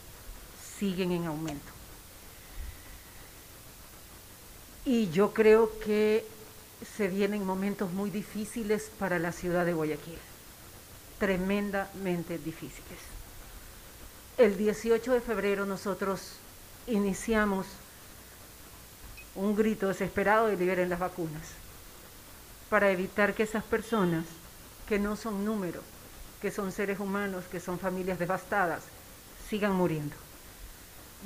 Siguen en aumento. Y yo creo que se vienen momentos muy difíciles para la ciudad de Guayaquil, tremendamente difíciles. El 18 de febrero nosotros iniciamos un grito desesperado de liberen las vacunas para evitar que esas personas que no son número, que son seres humanos, que son familias devastadas, sigan muriendo.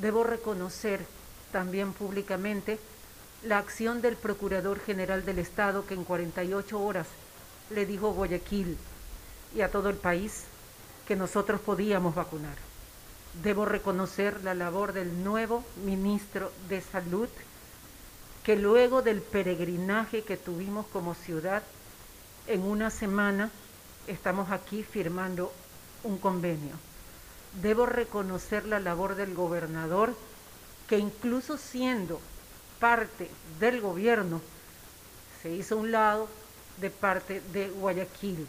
Debo reconocer también públicamente la acción del Procurador General del Estado que en 48 horas le dijo Guayaquil y a todo el país que nosotros podíamos vacunar. Debo reconocer la labor del nuevo ministro de Salud, que luego del peregrinaje que tuvimos como ciudad, en una semana estamos aquí firmando un convenio. Debo reconocer la labor del gobernador, que incluso siendo parte del gobierno, se hizo un lado de parte de Guayaquil,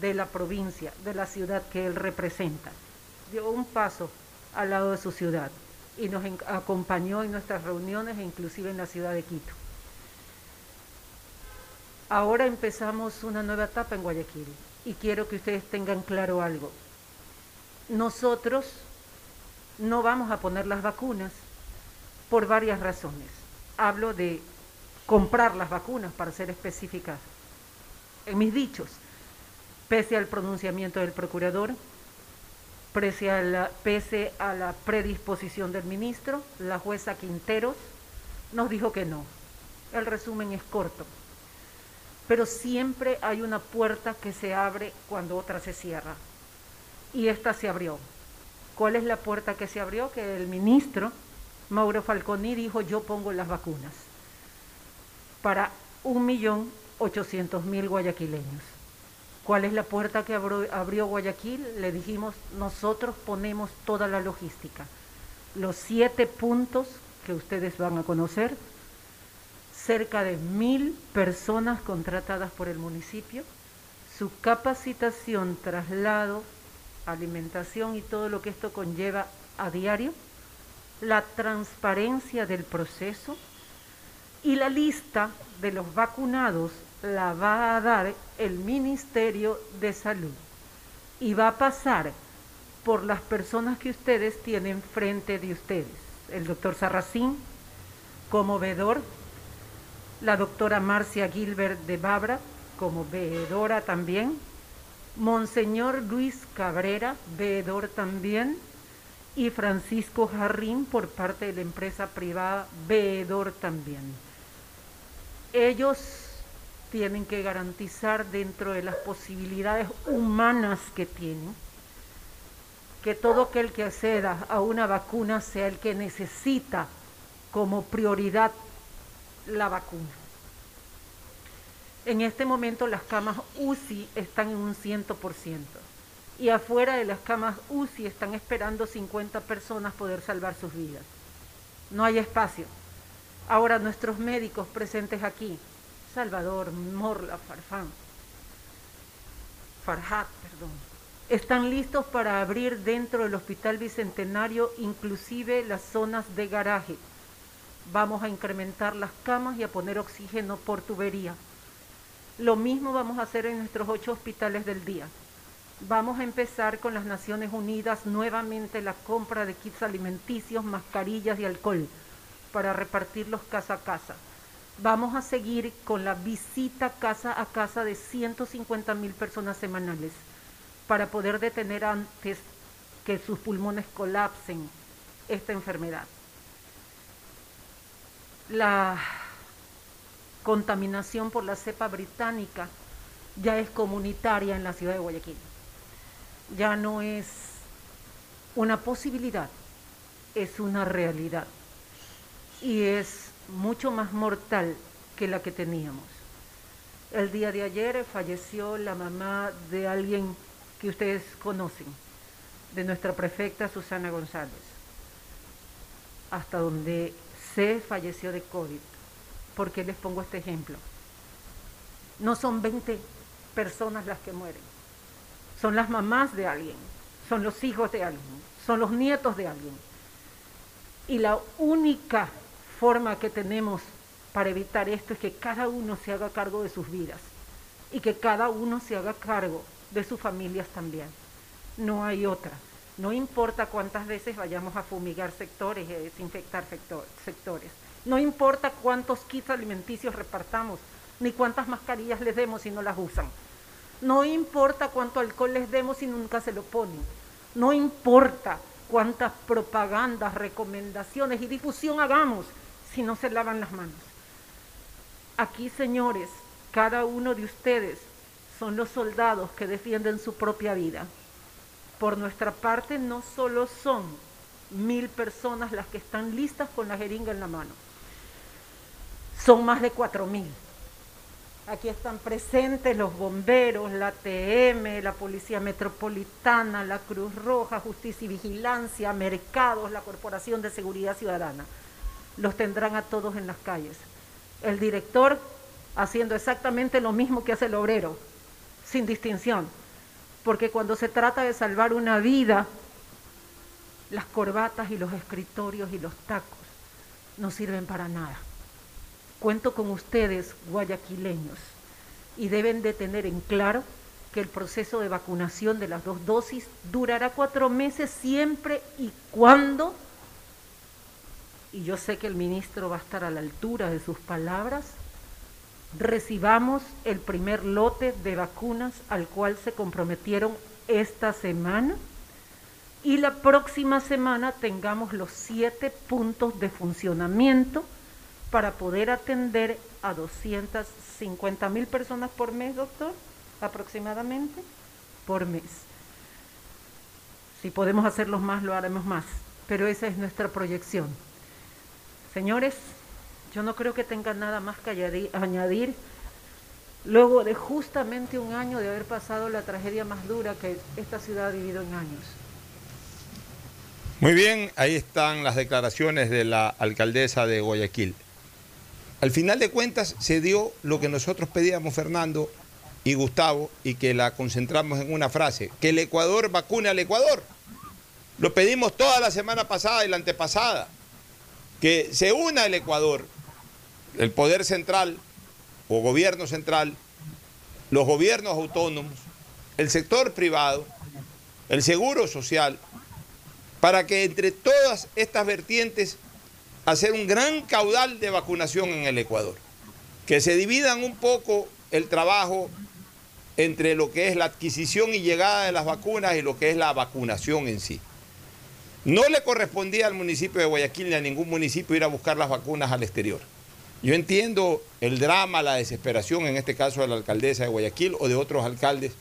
de la provincia, de la ciudad que él representa. Dio un paso al lado de su ciudad y nos acompañó en nuestras reuniones, inclusive en la ciudad de Quito. Ahora empezamos una nueva etapa en Guayaquil y quiero que ustedes tengan claro algo. Nosotros no vamos a poner las vacunas por varias razones. Hablo de comprar las vacunas para ser específicas. En mis dichos, pese al pronunciamiento del procurador, pese a la, pese a la predisposición del ministro, la jueza Quinteros nos dijo que no. El resumen es corto. Pero siempre hay una puerta que se abre cuando otra se cierra. Y esta se abrió. ¿Cuál es la puerta que se abrió? Que el ministro Mauro Falconi dijo yo pongo las vacunas para 1.800.000 guayaquileños. ¿Cuál es la puerta que abrió, Guayaquil? Le dijimos, nosotros ponemos toda la logística. Los siete puntos que ustedes van a conocer, cerca de mil personas contratadas por el municipio, su capacitación, traslado, alimentación y todo lo que esto conlleva a diario, la transparencia del proceso. Y la lista de los vacunados la va a dar el Ministerio de Salud. Y va a pasar por las personas que ustedes tienen frente de ustedes. El doctor Sarracín, como veedor, la doctora Marcia Gilbert de Babra, como veedora también, Monseñor Luis Cabrera, veedor también, y Francisco Jarrín por parte de la empresa privada, veedor también. Ellos tienen que garantizar dentro de las posibilidades humanas que tienen que todo aquel que acceda a una vacuna sea el que necesita como prioridad la vacuna. En este momento las camas UCI están en un 100% y afuera de las camas UCI están esperando 50 personas poder salvar sus vidas. No hay espacio. Ahora nuestros médicos presentes aquí Salvador, Morla, Farfán, Farhat, perdón, están listos para abrir dentro del Hospital Bicentenario inclusive las zonas de garaje. Vamos a incrementar las camas y a poner oxígeno por tubería. Lo mismo vamos a hacer en nuestros ocho hospitales del día. Vamos a empezar con las Naciones Unidas nuevamente la compra de kits alimenticios, mascarillas y alcohol para repartirlos casa a casa. Vamos a seguir con la visita casa a casa de 150 mil personas semanales para poder detener antes que sus pulmones colapsen esta enfermedad. La contaminación por la cepa británica ya es comunitaria en la ciudad de Guayaquil. Ya no es una posibilidad, es una realidad. Y es mucho más mortal que la que teníamos. El día de ayer falleció la mamá de alguien que ustedes conocen, de nuestra prefecta Susana González, hasta donde se falleció de COVID. ¿Por qué les pongo este ejemplo? No son 20 personas las que mueren, son las mamás de alguien, son los hijos de alguien, son los nietos de alguien. Y la única forma que tenemos para evitar esto es que cada uno se haga cargo de sus vidas y que cada uno se haga cargo de sus familias también. No hay otra. No importa cuántas veces vayamos a fumigar sectores y a desinfectar sectores. No importa cuántos kits alimenticios repartamos, ni cuántas mascarillas les demos si no las usan. No importa cuánto alcohol les demos si nunca se lo ponen. No importa cuántas propagandas, recomendaciones y difusión hagamos si no se lavan las manos. Aquí, señores, cada uno de ustedes son los soldados que defienden su propia vida. Por nuestra parte, no solo son mil personas las que están listas con la jeringa en la mano, son más de cuatro mil. Aquí están presentes los bomberos, la TM, la Policía Metropolitana, la Cruz Roja, Justicia y Vigilancia, Mercados, la Corporación de Seguridad Ciudadana. Los tendrán a todos en las calles. El director haciendo exactamente lo mismo que hace el obrero, sin distinción. Porque cuando se trata de salvar una vida, las corbatas y los escritorios y los tacos no sirven para nada. Cuento con ustedes, guayaquileños, y deben de tener en claro que el proceso de vacunación de las dos dosis durará cuatro meses siempre y cuando, y yo sé que el ministro va a estar a la altura de sus palabras, recibamos el primer lote de vacunas al cual se comprometieron esta semana y la próxima semana tengamos los siete puntos de funcionamiento para poder atender a 250 mil personas por mes, doctor, aproximadamente, por mes. Si podemos hacerlos más, lo haremos más, pero esa es nuestra proyección. Señores, yo no creo que tenga nada más que añadir. Luego de justamente un año de haber pasado la tragedia más dura que esta ciudad ha vivido en años. Muy bien, ahí están las declaraciones de la alcaldesa de Guayaquil. Al final de cuentas se dio lo que nosotros pedíamos, Fernando y Gustavo, y que la concentramos en una frase, que el Ecuador vacune al Ecuador. Lo pedimos toda la semana pasada y la antepasada, que se una el Ecuador, el poder central o gobierno central, los gobiernos autónomos, el sector privado, el seguro social, para que entre todas estas vertientes hacer un gran caudal de vacunación en el Ecuador. Que se dividan un poco el trabajo entre lo que es la adquisición y llegada de las vacunas y lo que es la vacunación en sí. No le correspondía al municipio de Guayaquil ni a ningún municipio ir a buscar las vacunas al exterior. Yo entiendo el drama, la desesperación, en este caso de la alcaldesa de Guayaquil o de otros alcaldes,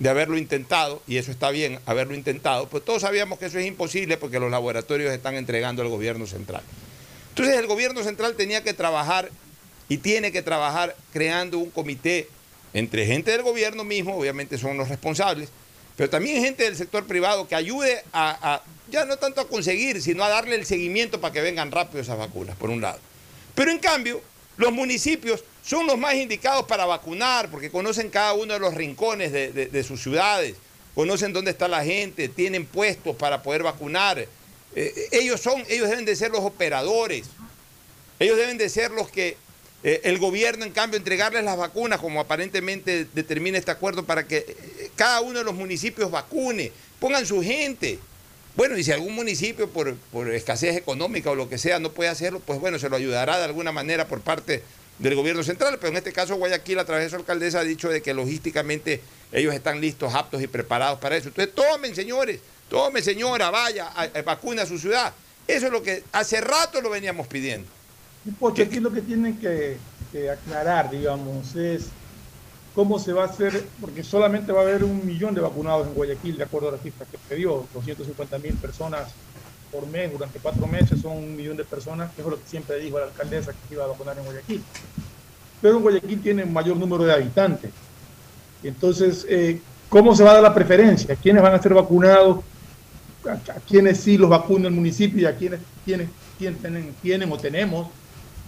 de haberlo intentado, y eso está bien, haberlo intentado, pues todos sabíamos que eso es imposible porque los laboratorios están entregando al gobierno central. Entonces el gobierno central tenía que trabajar y tiene que trabajar creando un comité entre gente del gobierno mismo, obviamente son los responsables, pero también gente del sector privado que ayude a, ya no tanto a conseguir, sino a darle el seguimiento para que vengan rápido esas vacunas, por un lado. Pero en cambio, los municipios son los más indicados para vacunar, porque conocen cada uno de los rincones de, sus ciudades, conocen dónde está la gente, tienen puestos para poder vacunar, eh, ellos son, ellos deben de ser los operadores. Ellos deben de ser los que eh, el gobierno, en cambio, entregarles las vacunas, como aparentemente determina este acuerdo, para que eh, cada uno de los municipios vacune, pongan su gente. Bueno, y si algún municipio por, por, escasez económica o lo que sea no puede hacerlo, pues bueno, se lo ayudará de alguna manera por parte del gobierno central. Pero en este caso Guayaquil, a través de su alcaldesa, ha dicho de que logísticamente ellos están listos, aptos y preparados para eso. Entonces tomen, señores, Tome, señora, vaya, vacuna a su ciudad. Eso es lo que hace rato lo veníamos pidiendo. Porque aquí lo que tienen que, aclarar, digamos, es cómo se va a hacer, porque solamente va a haber un millón de vacunados en Guayaquil, de acuerdo a las cifras que se dio, 250 mil personas por mes durante cuatro meses, son un millón de personas, que es lo que siempre dijo la alcaldesa que iba a vacunar en Guayaquil. Pero en Guayaquil tiene un mayor número de habitantes. Entonces, eh, ¿cómo se va a dar la preferencia? ¿Quiénes van a ser vacunados? a, quienes sí los vacuna el municipio y a quienes, tienen, tienen o tenemos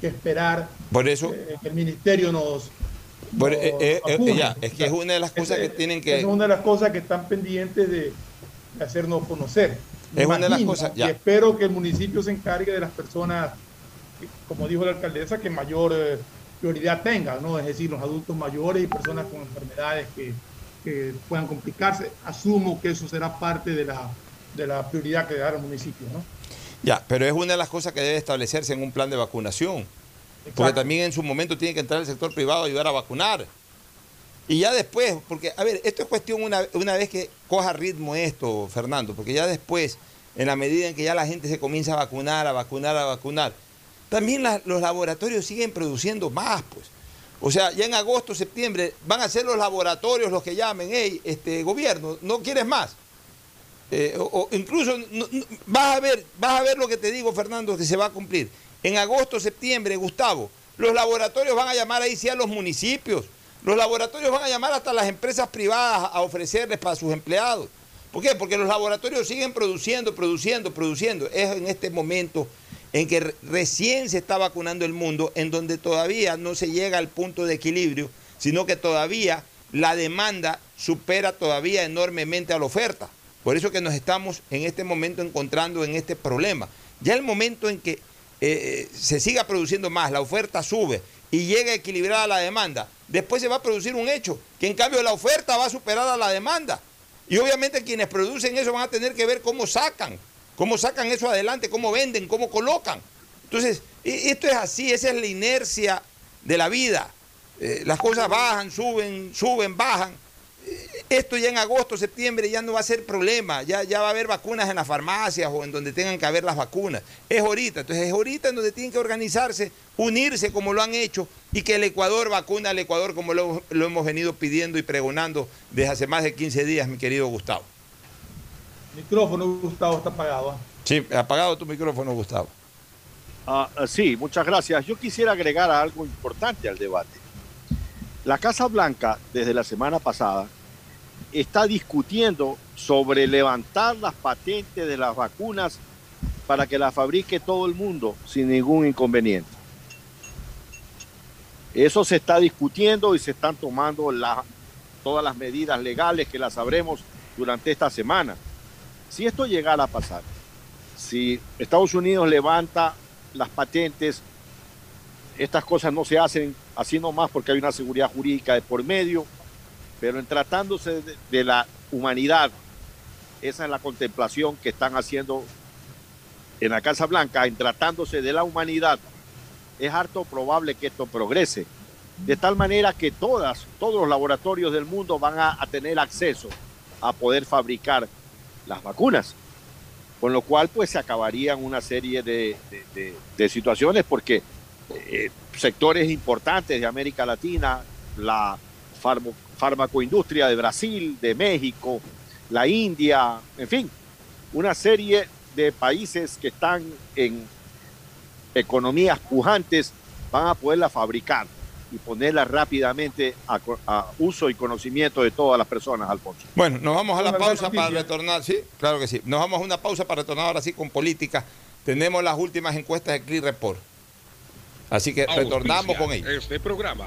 que esperar por eso, eh, que el ministerio nos, eh, eh, es que es una de las cosas que tienen que... Es una de las cosas que están pendientes de, hacernos conocer. es una de las cosas... Y espero que el municipio se encargue de las personas, como dijo la alcaldesa, que mayor prioridad tengan, ¿no? Es decir, los adultos mayores y personas con enfermedades que, que puedan complicarse. Asumo que eso será parte de la de la prioridad que da al municipio, ¿no? Ya, pero es una de las cosas que debe establecerse en un plan de vacunación. Porque también en su momento tiene que entrar el sector privado a ayudar a vacunar. Y ya después, porque, a ver, esto es cuestión una, una vez que coja ritmo esto, Fernando, porque ya después, en la medida en que ya la gente se comienza a vacunar, a vacunar, a vacunar, también los laboratorios siguen produciendo más, pues. O sea, ya en agosto, septiembre, van a ser los laboratorios los que llamen, hey, este gobierno, ¿no quieres más? Eh, o, incluso vas a ver, vas a ver lo que te digo, Fernando, que se va a cumplir. En agosto, septiembre, Gustavo, los laboratorios van a llamar ahí sí a los municipios Los laboratorios van a llamar hasta las empresas privadas a ofrecerles para sus empleados. ¿Por qué? Porque los laboratorios siguen produciendo, produciendo, produciendo. Es en este momento en que recién se está vacunando el mundo, en donde todavía no se llega al punto de equilibrio, sino que todavía la demanda supera todavía enormemente a la oferta. Por eso que nos estamos en este momento encontrando en este problema. Ya el momento en que eh, se siga produciendo más, la oferta sube y llega equilibrada la demanda, después se va a producir un hecho, que en cambio la oferta va a superar a la demanda. Y obviamente quienes producen eso van a tener que ver cómo sacan, cómo sacan eso adelante, cómo venden, cómo colocan. Entonces, e, esto es así, esa es la inercia de la vida. Eh, las cosas bajan, suben, suben, bajan. Esto ya en agosto, septiembre ya no va a ser problema, ya, ya va a haber vacunas en las farmacias o en donde tengan que haber las vacunas. Es ahorita, entonces es ahorita en donde tienen que organizarse, unirse como lo han hecho y que el Ecuador vacuna al Ecuador como lo, lo hemos venido pidiendo y pregonando desde hace más de 15 días, mi querido Gustavo. Micrófono, Gustavo, está apagado. ¿eh? Sí, apagado tu micrófono, Gustavo. Ah, sí, muchas gracias. Yo quisiera agregar algo importante al debate. La Casa Blanca, desde la semana pasada, está discutiendo sobre levantar las patentes de las vacunas para que las fabrique todo el mundo sin ningún inconveniente. Eso se está discutiendo y se están tomando todas las medidas legales que las sabremos durante esta semana. Si esto llegara a pasar, si Estados Unidos levanta las patentes estas cosas no se hacen así nomás porque hay una seguridad jurídica de por medio, pero en tratándose de, la humanidad, esa es la contemplación que están haciendo en la Casa Blanca, en tratándose de la humanidad, es harto probable que esto progrese. De tal manera que todas, todos los laboratorios del mundo van a, tener acceso a poder fabricar las vacunas. Con lo cual, pues se acabarían una serie de, de situaciones porque eh, sectores importantes de América Latina, la farmacoindustria de Brasil, de México, la India, en fin, una serie de países que están en economías pujantes van a poderla fabricar y ponerla rápidamente a, uso y conocimiento de todas las personas, Alfonso. Bueno, nos vamos a la pausa para retornar, sí, claro que sí. Nos vamos a una pausa para retornar ahora sí con política. Tenemos las últimas encuestas de Click Report. Así que retornamos con ellos. Este programa.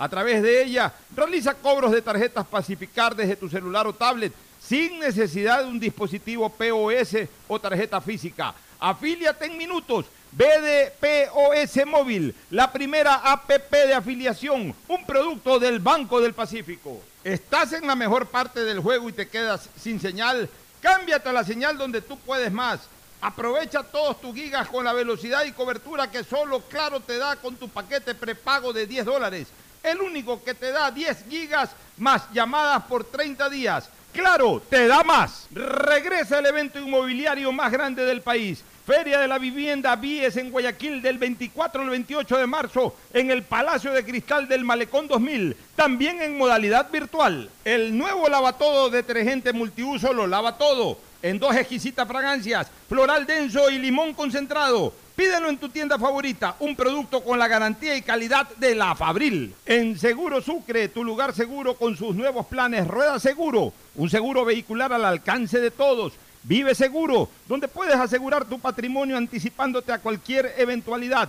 A través de ella, realiza cobros de tarjetas Pacificar desde tu celular o tablet sin necesidad de un dispositivo POS o tarjeta física. Afíliate en minutos. BDPOS Móvil, la primera APP de afiliación, un producto del Banco del Pacífico. ¿Estás en la mejor parte del juego y te quedas sin señal? Cámbiate a la señal donde tú puedes más. Aprovecha todos tus gigas con la velocidad y cobertura que solo Claro te da con tu paquete prepago de 10 dólares. El único que te da 10 gigas más llamadas por 30 días. Claro, te da más. Regresa el evento inmobiliario más grande del país. Feria de la Vivienda Vies en Guayaquil del 24 al 28 de marzo en el Palacio de Cristal del Malecón 2000, también en modalidad virtual. El nuevo lavatodo detergente multiuso lo lava todo en dos exquisitas fragancias, floral denso y limón concentrado. Pídelo en tu tienda favorita, un producto con la garantía y calidad de la Fabril. En Seguro Sucre, tu lugar seguro con sus nuevos planes Rueda Seguro, un seguro vehicular al alcance de todos. Vive Seguro, donde puedes asegurar tu patrimonio anticipándote a cualquier eventualidad.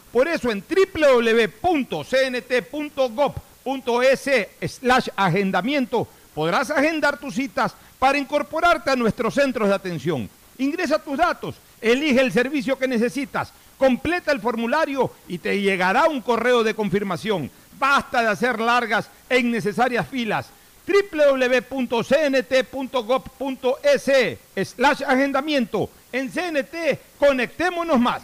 Por eso en www.cnt.gov.es slash agendamiento podrás agendar tus citas para incorporarte a nuestros centros de atención. Ingresa tus datos, elige el servicio que necesitas, completa el formulario y te llegará un correo de confirmación. Basta de hacer largas e innecesarias filas www.cnt.gov.es slash agendamiento. En CNT, conectémonos más.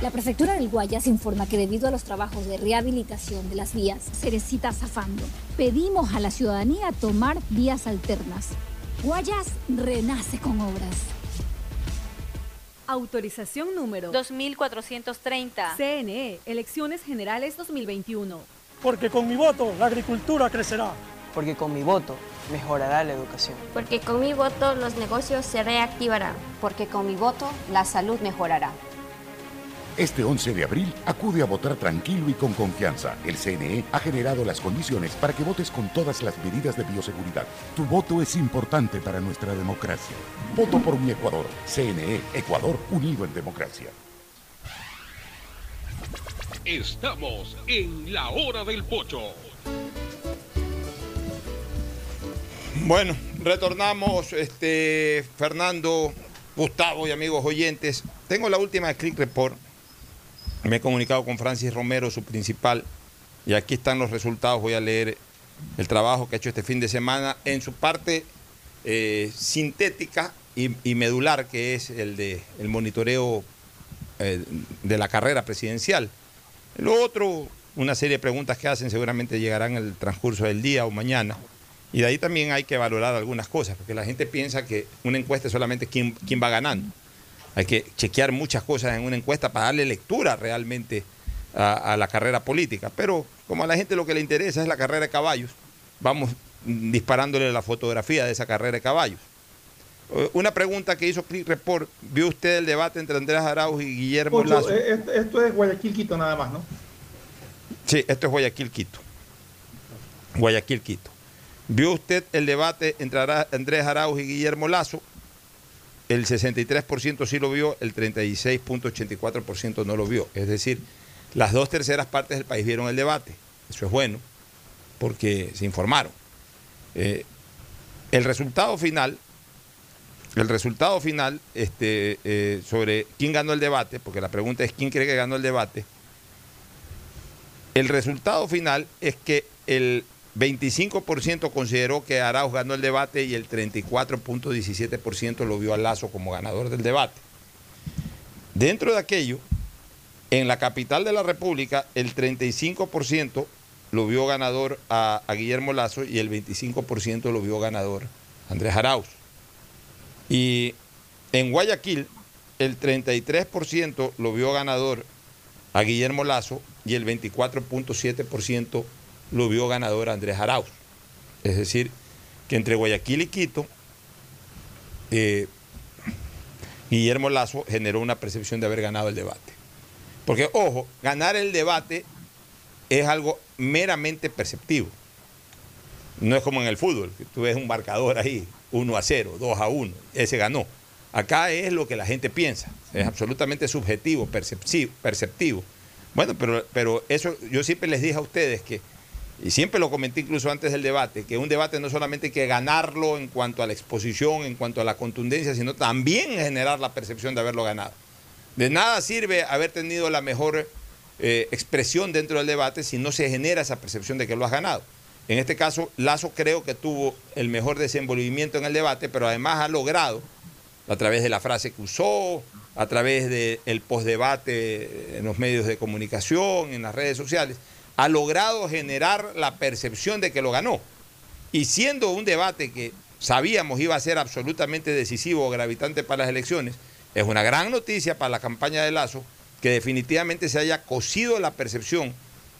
La prefectura del Guayas informa que debido a los trabajos de rehabilitación de las vías Cerecita Zafando, pedimos a la ciudadanía tomar vías alternas. Guayas renace con obras. Autorización número 2430. CNE, Elecciones Generales 2021. Porque con mi voto la agricultura crecerá. Porque con mi voto mejorará la educación. Porque con mi voto los negocios se reactivarán. Porque con mi voto la salud mejorará. Este 11 de abril acude a votar tranquilo y con confianza. El CNE ha generado las condiciones para que votes con todas las medidas de bioseguridad. Tu voto es importante para nuestra democracia. Voto por mi Ecuador. CNE, Ecuador unido en democracia. Estamos en la hora del pocho. Bueno, retornamos, este, Fernando, Gustavo y amigos oyentes. Tengo la última de Click Report. Me he comunicado con Francis Romero, su principal, y aquí están los resultados. Voy a leer el trabajo que ha hecho este fin de semana en su parte eh, sintética y, medular, que es el de el monitoreo eh, de la carrera presidencial. Lo otro, una serie de preguntas que hacen seguramente llegarán en el transcurso del día o mañana. Y de ahí también hay que valorar algunas cosas, porque la gente piensa que una encuesta es solamente quién, quién va ganando. Hay que chequear muchas cosas en una encuesta para darle lectura realmente a, a, la carrera política. Pero como a la gente lo que le interesa es la carrera de caballos, vamos disparándole la fotografía de esa carrera de caballos. Una pregunta que hizo Click Report, ¿vio usted el debate entre Andrés Arauz y Guillermo Ocho, Lazo? Esto, esto es Guayaquil Quito nada más, ¿no? Sí, esto es Guayaquil Quito. Guayaquil Quito. ¿Vio usted el debate entre Andrés Arauz y Guillermo Lazo? El 63% sí lo vio, el 36.84% no lo vio. Es decir, las dos terceras partes del país vieron el debate. Eso es bueno, porque se informaron. Eh, el resultado final, el resultado final este, eh, sobre quién ganó el debate, porque la pregunta es quién cree que ganó el debate, el resultado final es que el 25% consideró que Arauz ganó el debate y el 34.17% lo vio a Lazo como ganador del debate. Dentro de aquello, en la capital de la República, el 35% lo vio ganador a, Guillermo Lazo y el 25% lo vio ganador a Andrés Arauz. Y en Guayaquil, el 33% lo vio ganador a Guillermo Lazo y el 24.7% lo vio ganador Andrés Arauz. Es decir, que entre Guayaquil y Quito, eh, Guillermo Lazo generó una percepción de haber ganado el debate. Porque, ojo, ganar el debate es algo meramente perceptivo. No es como en el fútbol, que tú ves un marcador ahí, 1 a 0, 2 a 1, ese ganó. Acá es lo que la gente piensa, es absolutamente subjetivo, perceptivo. Bueno, pero, pero eso yo siempre les dije a ustedes que y siempre lo comenté incluso antes del debate, que un debate no solamente hay que ganarlo en cuanto a la exposición, en cuanto a la contundencia, sino también generar la percepción de haberlo ganado. De nada sirve haber tenido la mejor eh, expresión dentro del debate si no se genera esa percepción de que lo has ganado. En este caso, Lazo creo que tuvo el mejor desenvolvimiento en el debate, pero además ha logrado, a través de la frase que usó, a través del postdebate en los medios de comunicación, en las redes sociales, ha logrado generar la percepción de que lo ganó. Y siendo un debate que sabíamos iba a ser absolutamente decisivo o gravitante para las elecciones, es una gran noticia para la campaña de Lazo que definitivamente se haya cosido la percepción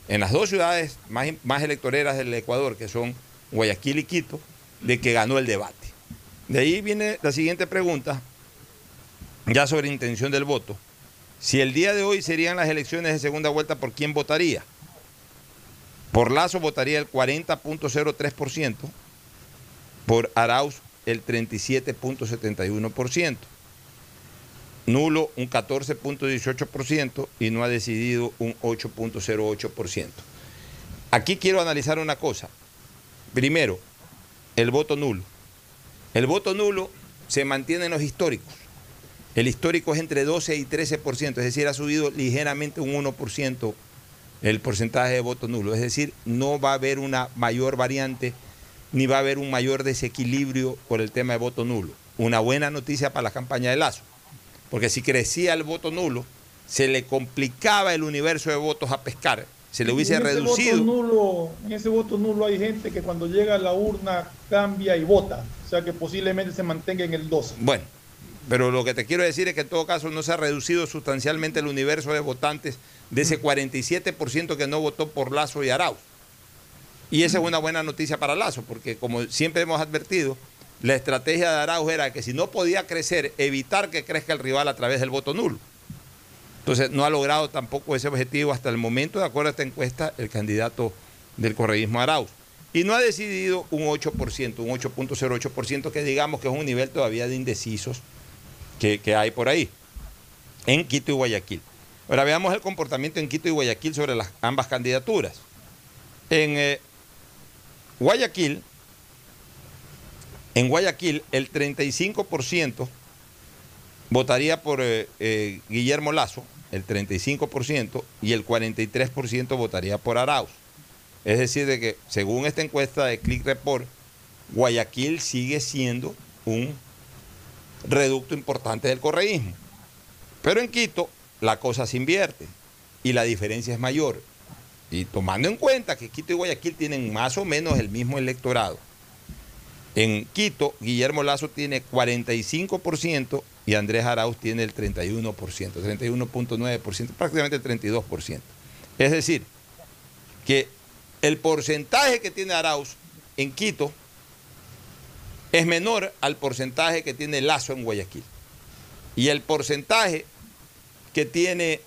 en las dos ciudades más, más electoreras del Ecuador, que son Guayaquil y Quito, de que ganó el debate. De ahí viene la siguiente pregunta, ya sobre intención del voto. Si el día de hoy serían las elecciones de segunda vuelta, ¿por quién votaría? Por Lazo votaría el 40.03%, por Arauz el 37.71%, nulo un 14.18% y no ha decidido un 8.08%. Aquí quiero analizar una cosa. Primero, el voto nulo. El voto nulo se mantiene en los históricos. El histórico es entre 12 y 13%, es decir, ha subido ligeramente un 1% el porcentaje de voto nulo. Es decir, no va a haber una mayor variante ni va a haber un mayor desequilibrio por el tema de voto nulo. Una buena noticia para la campaña de Lazo, porque si crecía el voto nulo, se le complicaba el universo de votos a pescar, se le hubiese en reducido. Voto nulo, en ese voto nulo hay gente que cuando llega a la urna cambia y vota, o sea que posiblemente se mantenga en el 12. Bueno, pero lo que te quiero decir es que en todo caso no se ha reducido sustancialmente el universo de votantes de ese 47% que no votó por Lazo y Arauz. Y esa es una buena noticia para Lazo, porque como siempre hemos advertido, la estrategia de Arauz era que si no podía crecer, evitar que crezca el rival a través del voto nulo. Entonces no ha logrado tampoco ese objetivo hasta el momento, de acuerdo a esta encuesta, el candidato del correísmo Arauz. Y no ha decidido un 8%, un 8.08%, que digamos que es un nivel todavía de indecisos que, hay por ahí, en Quito y Guayaquil. Ahora veamos el comportamiento en Quito y Guayaquil sobre las ambas candidaturas. En eh, Guayaquil, en Guayaquil el 35% votaría por eh, eh, Guillermo Lazo, el 35%, y el 43% votaría por Arauz. Es decir, de que según esta encuesta de Click Report, Guayaquil sigue siendo un reducto importante del correísmo. Pero en Quito la cosa se invierte y la diferencia es mayor. Y tomando en cuenta que Quito y Guayaquil tienen más o menos el mismo electorado, en Quito Guillermo Lazo tiene 45% y Andrés Arauz tiene el 31%, 31.9%, prácticamente el 32%. Es decir, que el porcentaje que tiene Arauz en Quito es menor al porcentaje que tiene Lazo en Guayaquil. Y el porcentaje que tiene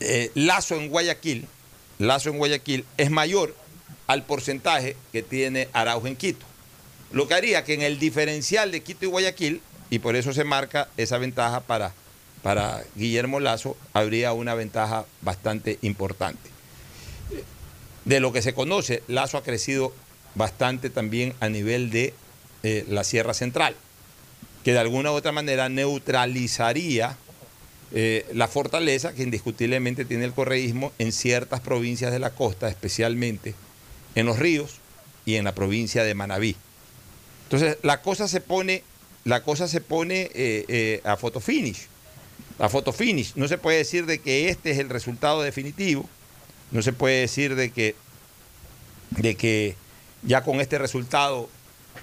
eh, Lazo en Guayaquil, Lazo en Guayaquil es mayor al porcentaje que tiene Araujo en Quito. Lo que haría que en el diferencial de Quito y Guayaquil, y por eso se marca esa ventaja para, para Guillermo Lazo, habría una ventaja bastante importante. De lo que se conoce, Lazo ha crecido bastante también a nivel de eh, la Sierra Central, que de alguna u otra manera neutralizaría eh, la fortaleza que indiscutiblemente tiene el correísmo en ciertas provincias de la costa, especialmente en los ríos y en la provincia de Manabí. Entonces la cosa se pone, la cosa se pone eh, a photo finish. A photo finish. No se puede decir de que este es el resultado definitivo. No se puede decir de que, de que ya con este resultado,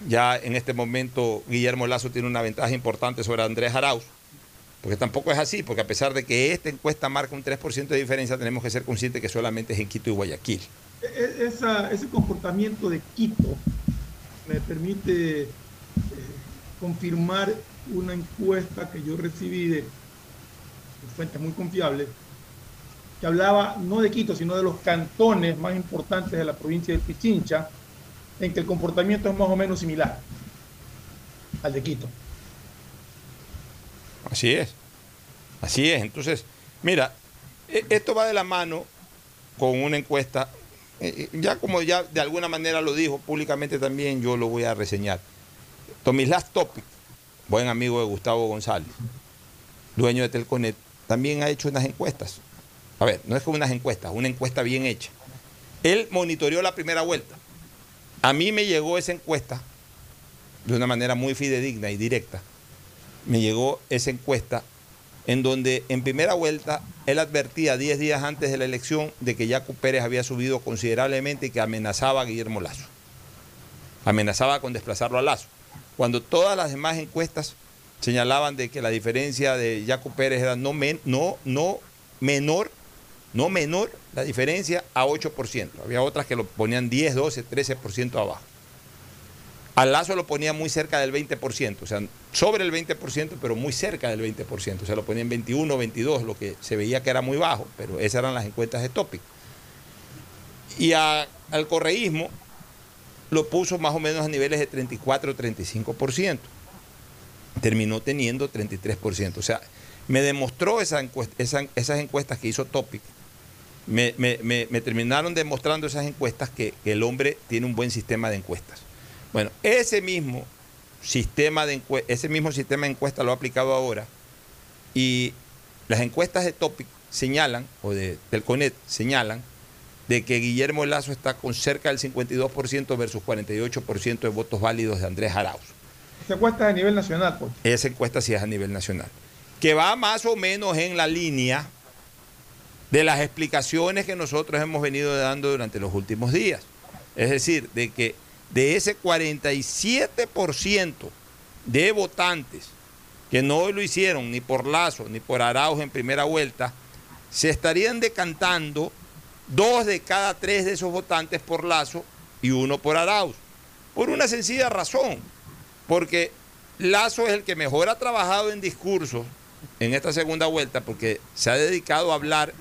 ya en este momento Guillermo Lazo tiene una ventaja importante sobre Andrés Arauz. Porque tampoco es así, porque a pesar de que esta encuesta marca un 3% de diferencia, tenemos que ser conscientes que solamente es en Quito y Guayaquil. E-, esa, ese comportamiento de Quito me permite eh, confirmar una encuesta que yo recibí de, de fuentes muy confiables, que hablaba no de Quito, sino de los cantones más importantes de la provincia de Pichincha, en que el comportamiento es más o menos similar al de Quito. Así es. Así es. Entonces, mira, e- esto va de la mano con una encuesta. eh, Ya como ya de alguna manera lo dijo públicamente también, yo lo voy a reseñar. Tomislas Topic, buen amigo de Gustavo González, dueño de Telconet, también ha hecho unas encuestas. A ver, no es como unas encuestas, una encuesta bien hecha. Él monitoreó la primera vuelta. A mí me llegó esa encuesta de una manera muy fidedigna y directa me llegó esa encuesta en donde en primera vuelta él advertía 10 días antes de la elección de que Jaco Pérez había subido considerablemente y que amenazaba a Guillermo Lazo. Amenazaba con desplazarlo a Lazo. Cuando todas las demás encuestas señalaban de que la diferencia de Jaco Pérez era no, men- no menor, no menor la diferencia a 8%. Había otras que lo ponían 10, 12, 13% abajo. A Lazo lo ponía muy cerca del 20%, o sea, sobre el 20%, pero muy cerca del 20%. O sea, lo ponía en 21, 22, lo que se veía que era muy bajo, pero esas eran las encuestas de Topic. Y al correísmo lo puso más o menos a niveles de 34, 35%. Terminó teniendo 33%. O sea, me demostró esas encuestas que hizo Topic. Me, me- me- me terminaron demostrando esas encuestas que, que el hombre tiene un buen sistema de encuestas. Bueno, ese mismo sistema de encue- ese mismo sistema de encuesta lo ha aplicado ahora y las encuestas de Topic señalan, o de, del CONET señalan, de que Guillermo Lazo está con cerca del 52% versus 48% de votos válidos de Andrés Arauz. Se cuesta a nivel nacional, pues. Esa encuesta sí es a nivel nacional. Que va más o menos en la línea de las explicaciones que nosotros hemos venido dando durante los últimos días. Es decir, de que de ese 47% de votantes que no lo hicieron ni por Lazo ni por Arauz en primera vuelta, se estarían decantando dos de cada tres de esos votantes por Lazo y uno por Arauz. Por una sencilla razón, porque Lazo es el que mejor ha trabajado en discursos en esta segunda vuelta, porque se ha dedicado a hablar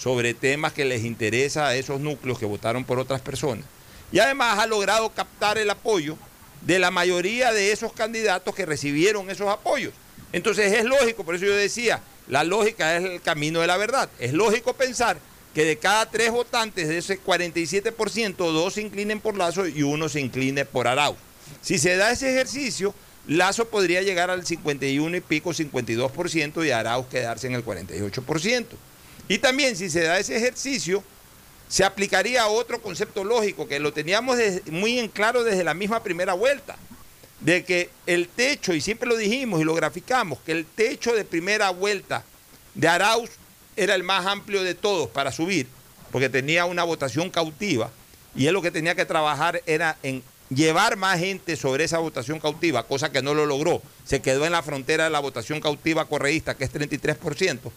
sobre temas que les interesa a esos núcleos que votaron por otras personas. Y además ha logrado captar el apoyo de la mayoría de esos candidatos que recibieron esos apoyos. Entonces es lógico, por eso yo decía, la lógica es el camino de la verdad. Es lógico pensar que de cada tres votantes de ese 47%, dos se inclinen por Lazo y uno se incline por Arauz. Si se da ese ejercicio, Lazo podría llegar al 51 y pico, 52% y Arauz quedarse en el 48%. Y también si se da ese ejercicio, se aplicaría otro concepto lógico que lo teníamos muy en claro desde la misma primera vuelta, de que el techo, y siempre lo dijimos y lo graficamos, que el techo de primera vuelta de Arauz era el más amplio de todos para subir, porque tenía una votación cautiva, y él lo que tenía que trabajar era en llevar más gente sobre esa votación cautiva, cosa que no lo logró. Se quedó en la frontera de la votación cautiva correísta, que es 33%.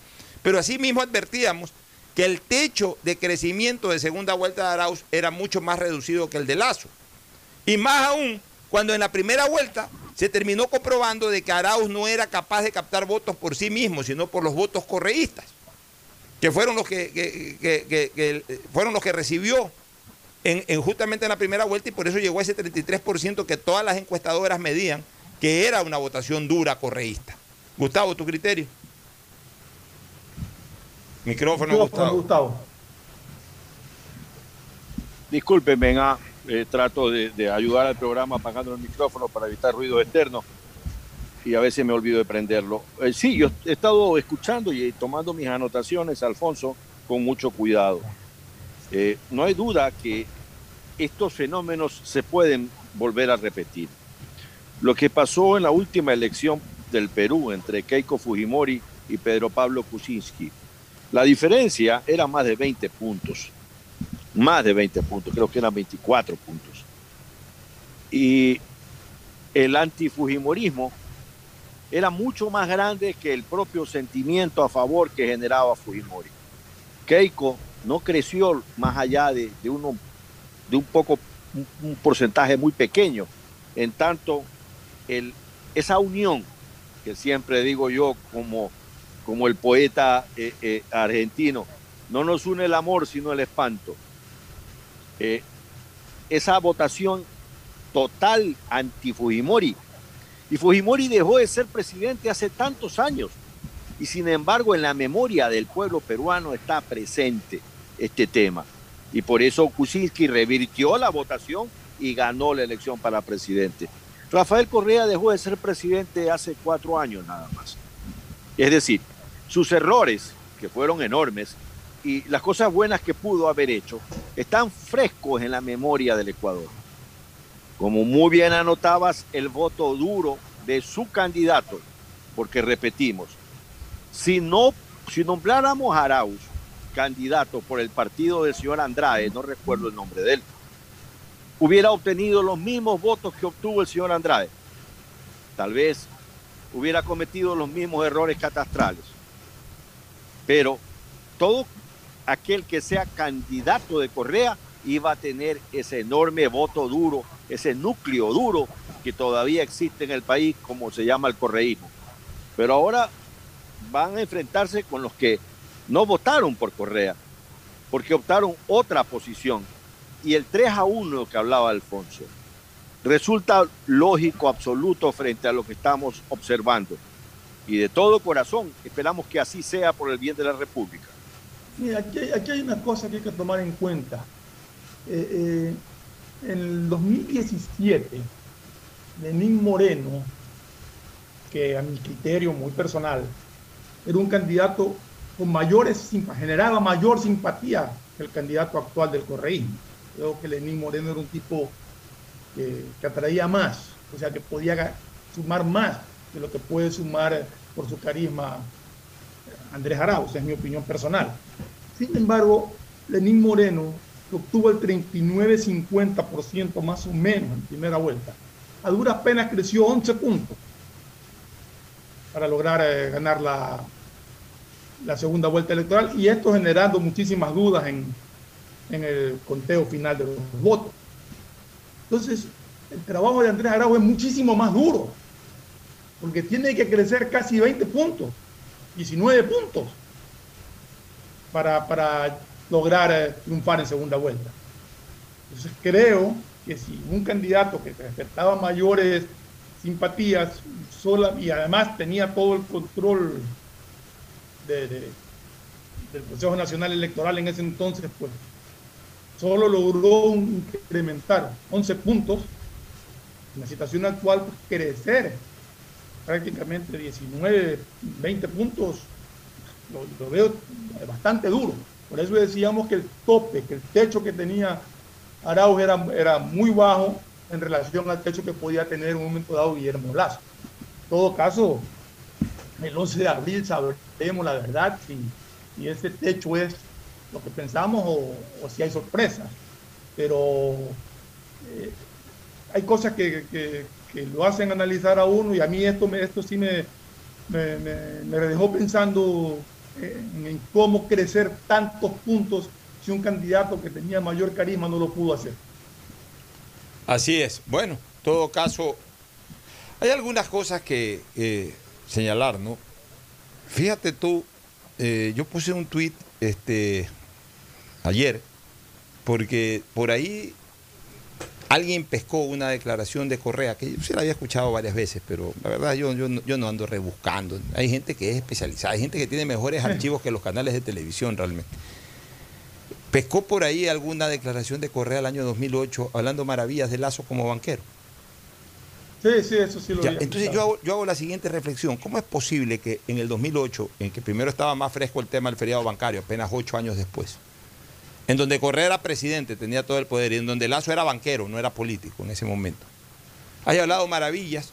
Pero así mismo advertíamos que el techo de crecimiento de segunda vuelta de Arauz era mucho más reducido que el de Lazo. Y más aún, cuando en la primera vuelta se terminó comprobando de que Arauz no era capaz de captar votos por sí mismo, sino por los votos correístas, que fueron los que, fueron los que recibió en, en justamente en la primera vuelta y por eso llegó a ese 33% que todas las encuestadoras medían que era una votación dura correísta. Gustavo, tu criterio. Micrófono, Micrófono, Gustavo. Gustavo. Discúlpenme, ah, eh, trato de, de ayudar al programa apagando el micrófono para evitar ruido externo y a veces me olvido de prenderlo. Eh, sí, yo he estado escuchando y tomando mis anotaciones, Alfonso, con mucho cuidado. Eh, no hay duda que estos fenómenos se pueden volver a repetir. Lo que pasó en la última elección del Perú entre Keiko Fujimori y Pedro Pablo Kuczynski, la diferencia era más de 20 puntos más de 20 puntos, creo que eran 24 puntos. Y el antifujimorismo era mucho más grande que el propio sentimiento a favor que generaba Fujimori. Keiko no creció más allá de, de uno, de un poco, un, un porcentaje muy pequeño, en tanto el, esa unión que siempre digo yo como, como el poeta eh, eh, argentino, no nos une el amor sino el espanto. Eh, esa votación total anti-Fujimori. Y Fujimori dejó de ser presidente hace tantos años. Y sin embargo, en la memoria del pueblo peruano está presente este tema. Y por eso Kuczynski revirtió la votación y ganó la elección para presidente. Rafael Correa dejó de ser presidente hace cuatro años nada más. Es decir, sus errores, que fueron enormes, y las cosas buenas que pudo haber hecho están frescos en la memoria del Ecuador. Como muy bien anotabas, el voto duro de su candidato, porque repetimos, Si no, si nombráramos a Arauz candidato por el partido del señor Andrade, no recuerdo el nombre de él, hubiera obtenido los mismos votos que obtuvo el señor Andrade. Tal vez hubiera cometido los mismos errores catastrales. Pero todo aquel que sea candidato de Correa iba a tener ese enorme voto duro, ese núcleo duro que todavía existe en el país, como se llama el correísmo. Pero ahora van a enfrentarse con los que no votaron por Correa, porque optaron otra posición. Y el 3 a 1 que hablaba Alfonso resulta lógico, absoluto frente a lo que estamos observando. Y de todo corazón esperamos que así sea por el bien de la República. Mira, aquí, aquí hay una cosa que hay que tomar en cuenta. Eh, eh, en el 2017, Lenín Moreno, que a mi criterio muy personal, era un candidato con mayores, generaba mayor simpatía que el candidato actual del correísmo. Creo que Lenín Moreno era un tipo que, que, atraía más, o sea, que podía sumar más de lo que puede sumar por su carisma Andrés Arauz, es mi opinión personal. Sin embargo, Lenín Moreno obtuvo el 39-50% más o menos en primera vuelta. A duras penas creció 11 puntos para lograr eh, ganar la, la segunda vuelta electoral y esto generando muchísimas dudas en, en el conteo final de los votos. Entonces, el trabajo de Andrés Arauz es muchísimo más duro, porque tiene que crecer casi 20 puntos, 19 puntos, para, para lograr eh, triunfar en segunda vuelta. Entonces, creo que si un candidato que respetaba mayores simpatías sola, y además tenía todo el control de, de, del Consejo Nacional Electoral en ese entonces, pues solo logró incrementar 11 puntos, en la situación actual pues, crecer prácticamente 19, 20 puntos, lo, veo bastante duro. Por eso decíamos que el tope, que el techo que tenía Arauz era, era muy bajo en relación al techo que podía tener en un momento dado Guillermo Lazo. En todo caso, el 11 de abril sabremos la verdad si, si ese techo es lo que pensamos o, si hay sorpresas. Pero eh, hay cosas que, que, lo hacen analizar a uno y a mí esto, me, esto sí me, me, dejó pensando en, en, cómo crecer tantos puntos si un candidato que tenía mayor carisma no lo pudo hacer. Así es. Bueno, en todo caso, hay algunas cosas que eh, señalar, ¿no? Fíjate tú, eh, yo puse un tuit este, ayer, porque por ahí alguien pescó una declaración de Correa, que yo se la había escuchado varias veces, pero la verdad yo, yo, yo no ando rebuscando. Hay gente que es especializada, hay gente que tiene mejores archivos que los canales de televisión realmente. Pescó por ahí alguna declaración de Correa el año 2008 hablando maravillas de Lazo como banquero. Sí, sí, eso sí lo ya, Entonces yo hago, yo hago, la siguiente reflexión. ¿Cómo es posible que en el 2008, en que primero estaba más fresco el tema del feriado bancario, apenas ocho años después, en donde Correa era presidente, tenía todo el poder, y en donde Lazo era banquero, no era político en ese momento, haya hablado maravillas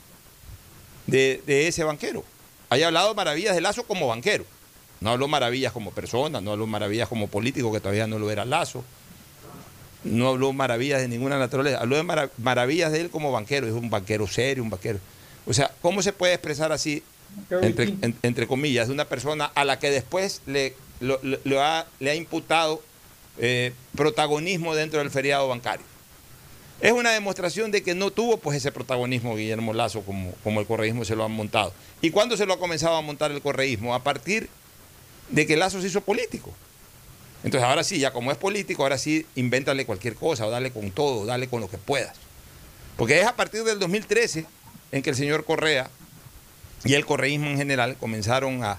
de, de ese banquero? Haya hablado maravillas de Lazo como banquero. No habló maravillas como persona, no habló maravillas como político, que todavía no lo era Lazo no habló maravillas de ninguna naturaleza, habló de marav maravillas de él como banquero, es un banquero serio, un banquero. O sea, ¿cómo se puede expresar así, entre, en, entre, comillas, de una persona a la que después le, lo, lo ha, le ha imputado eh, protagonismo dentro del feriado bancario? Es una demostración de que no tuvo pues ese protagonismo Guillermo Lazo como, como el correísmo se lo ha montado. ¿Y cuándo se lo ha comenzado a montar el correísmo? A partir de que Lazo se hizo político. Entonces ahora sí, ya como es político, ahora sí, invéntale cualquier cosa, o dale con todo, dale con lo que puedas. Porque es a partir del 2013 en que el señor Correa y el correísmo en general comenzaron a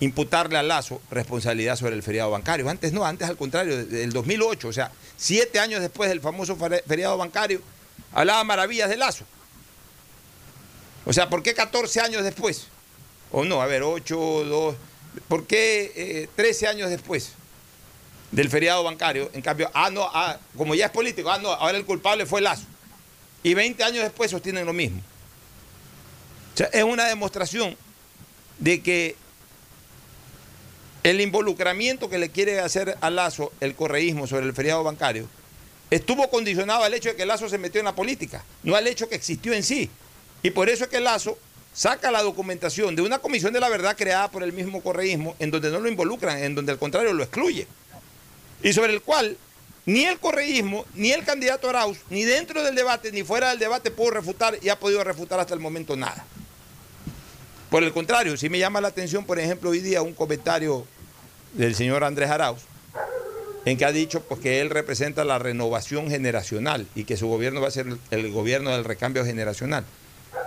imputarle a Lazo responsabilidad sobre el feriado bancario. Antes no, antes al contrario, del 2008, o sea, siete años después del famoso feriado bancario, hablaba maravillas de Lazo. O sea, ¿por qué 14 años después? O no, a ver, 8, 2, ¿por qué eh, 13 años después? del feriado bancario. En cambio, ah, no, ah, como ya es político, ah, no, ahora el culpable fue Lazo. Y 20 años después sostienen lo mismo. O sea, es una demostración de que el involucramiento que le quiere hacer a Lazo el correísmo sobre el feriado bancario estuvo condicionado al hecho de que Lazo se metió en la política, no al hecho que existió en sí. Y por eso es que Lazo saca la documentación de una comisión de la verdad creada por el mismo correísmo, en donde no lo involucran, en donde al contrario lo excluye. Y sobre el cual ni el correísmo, ni el candidato Arauz, ni dentro del debate, ni fuera del debate pudo refutar y ha podido refutar hasta el momento nada. Por el contrario, sí me llama la atención, por ejemplo, hoy día un comentario del señor Andrés Arauz, en que ha dicho pues, que él representa la renovación generacional y que su gobierno va a ser el, gobierno del recambio generacional.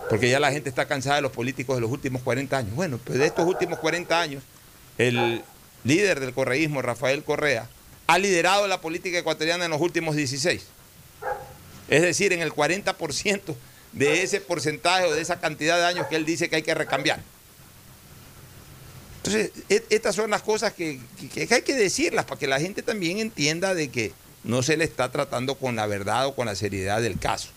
Porque ya la gente está cansada de los políticos de los últimos 40 años. Bueno, pues de estos últimos 40 años, el líder del correísmo, Rafael Correa, ha liderado la política ecuatoriana en los últimos 16. Es decir, en el 40% de ese porcentaje o de esa cantidad de años que él dice que hay que recambiar. Entonces, e- estas son las cosas que, hay que decirlas para que la gente también entienda de que no se le está tratando con la verdad o con la seriedad del caso.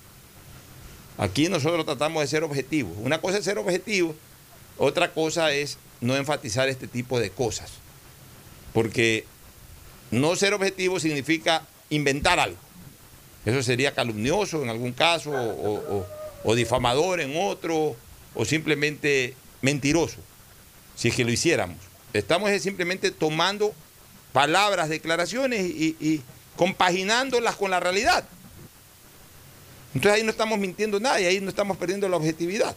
Aquí nosotros tratamos de ser objetivos. Una cosa es ser objetivo, otra cosa es no enfatizar este tipo de cosas. Porque no ser objetivo significa inventar algo. Eso sería calumnioso en algún caso, o difamador en otro, o simplemente mentiroso, si es que lo hiciéramos. Estamos es simplemente tomando palabras, declaraciones y, y compaginándolas con la realidad. Entonces ahí no estamos mintiendo nada y ahí no estamos perdiendo la objetividad.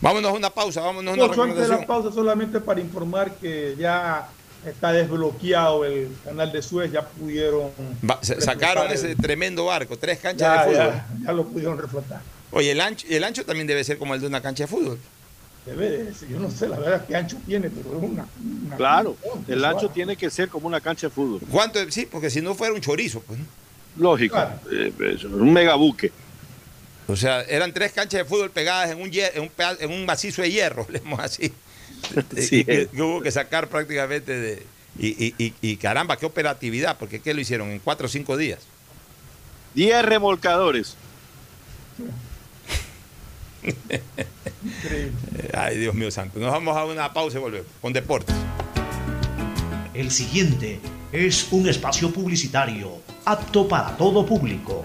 Vámonos a una pausa, vámonos a una Pocho, antes de la pausa, solamente para informar que ya está desbloqueado el canal de Suez, ya pudieron. Va- sacaron ese el- tremendo barco, tres canchas ya, de fútbol. ya, ya lo pudieron reflotar. Oye, el ancho, el ancho también debe ser como el de una cancha de fútbol. Debe de ser, yo no sé, la verdad, qué ancho tiene, pero es una. una- Claro, el ancho tiene que ser como una cancha de fútbol. ¿Cuánto? Sí, porque si no fuera un chorizo, pues. ¿no? Lógico, eh, es un megabuque. O sea, eran tres canchas de fútbol pegadas en un, en un, en un macizo de hierro, leemos así. Sí, Y que, que hubo que sacar prácticamente de. Y, y- y- y caramba, qué operatividad, porque ¿qué lo hicieron? En cuatro o cinco días. 10 remolcadores. Ay, Dios mío santo. Nos vamos a una pausa y volvemos con deportes. El siguiente es un espacio publicitario apto para todo público.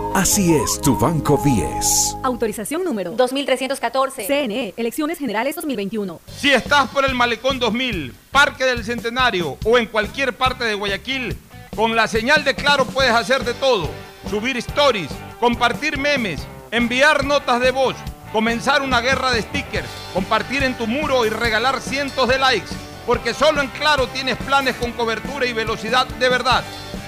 Así es tu Banco 10. Autorización número 2314. CNE, Elecciones Generales 2021. Si estás por el Malecón 2000, Parque del Centenario o en cualquier parte de Guayaquil, con la señal de Claro puedes hacer de todo. Subir stories, compartir memes, enviar notas de voz, comenzar una guerra de stickers, compartir en tu muro y regalar cientos de likes. Porque solo en Claro tienes planes con cobertura y velocidad de verdad,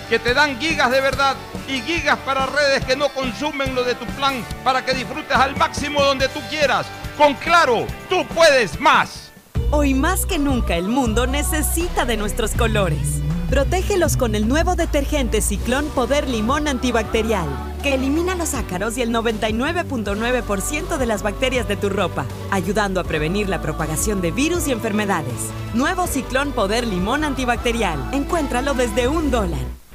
que te dan gigas de verdad y gigas para redes que no consumen lo de tu plan para que disfrutes al máximo donde tú quieras. Con Claro, tú puedes más. Hoy más que nunca el mundo necesita de nuestros colores. Protégelos con el nuevo detergente Ciclón Poder Limón Antibacterial, que elimina los ácaros y el 99.9% de las bacterias de tu ropa, ayudando a prevenir la propagación de virus y enfermedades. Nuevo Ciclón Poder Limón Antibacterial. Encuéntralo desde un dólar.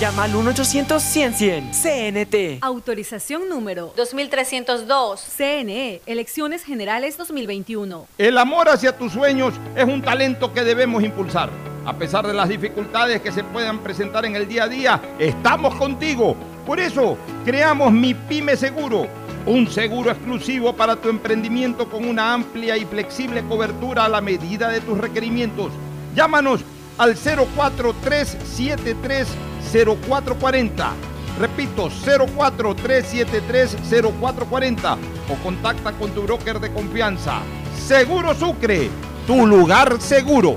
llama al 1-800-100-100. CNT. Autorización número 2302. CNE, Elecciones Generales 2021. El amor hacia tus sueños es un talento que debemos impulsar. A pesar de las dificultades que se puedan presentar en el día a día, estamos contigo. Por eso, creamos Mi Pyme Seguro, un seguro exclusivo para tu emprendimiento con una amplia y flexible cobertura a la medida de tus requerimientos. Llámanos al 043730440. Repito, 043730440 o contacta con tu broker de confianza. Seguro Sucre, tu lugar seguro.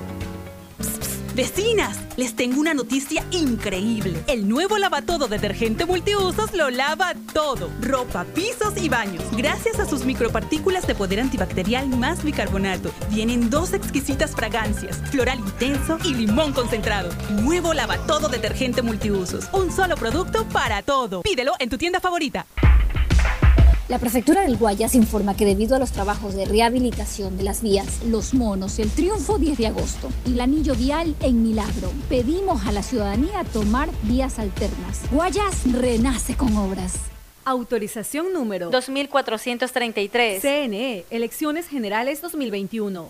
Vecinas, les tengo una noticia increíble. El nuevo lavatodo detergente multiusos lo lava todo. Ropa, pisos y baños. Gracias a sus micropartículas de poder antibacterial más bicarbonato. Vienen dos exquisitas fragancias, floral intenso y limón concentrado. Nuevo lavatodo detergente multiusos. Un solo producto para todo. Pídelo en tu tienda favorita. La Prefectura del Guayas informa que debido a los trabajos de rehabilitación de las vías Los Monos, el Triunfo 10 de agosto y el anillo vial en Milagro, pedimos a la ciudadanía tomar vías alternas. Guayas renace con obras. Autorización número 2433. CNE, Elecciones Generales 2021.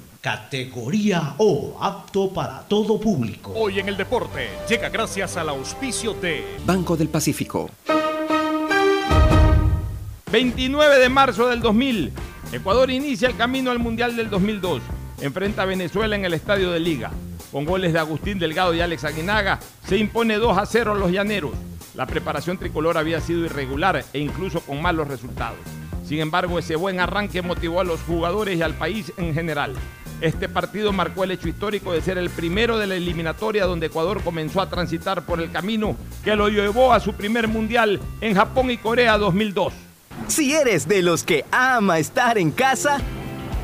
categoría O, apto para todo público. Hoy en el deporte llega gracias al auspicio de Banco del Pacífico. 29 de marzo del 2000. Ecuador inicia el camino al Mundial del 2002. Enfrenta a Venezuela en el Estadio de Liga. Con goles de Agustín Delgado y Alex Aguinaga, se impone 2 a 0 los llaneros. La preparación tricolor había sido irregular e incluso con malos resultados. Sin embargo, ese buen arranque motivó a los jugadores y al país en general. Este partido marcó el hecho histórico de ser el primero de la eliminatoria donde Ecuador comenzó a transitar por el camino que lo llevó a su primer mundial en Japón y Corea 2002. Si eres de los que ama estar en casa,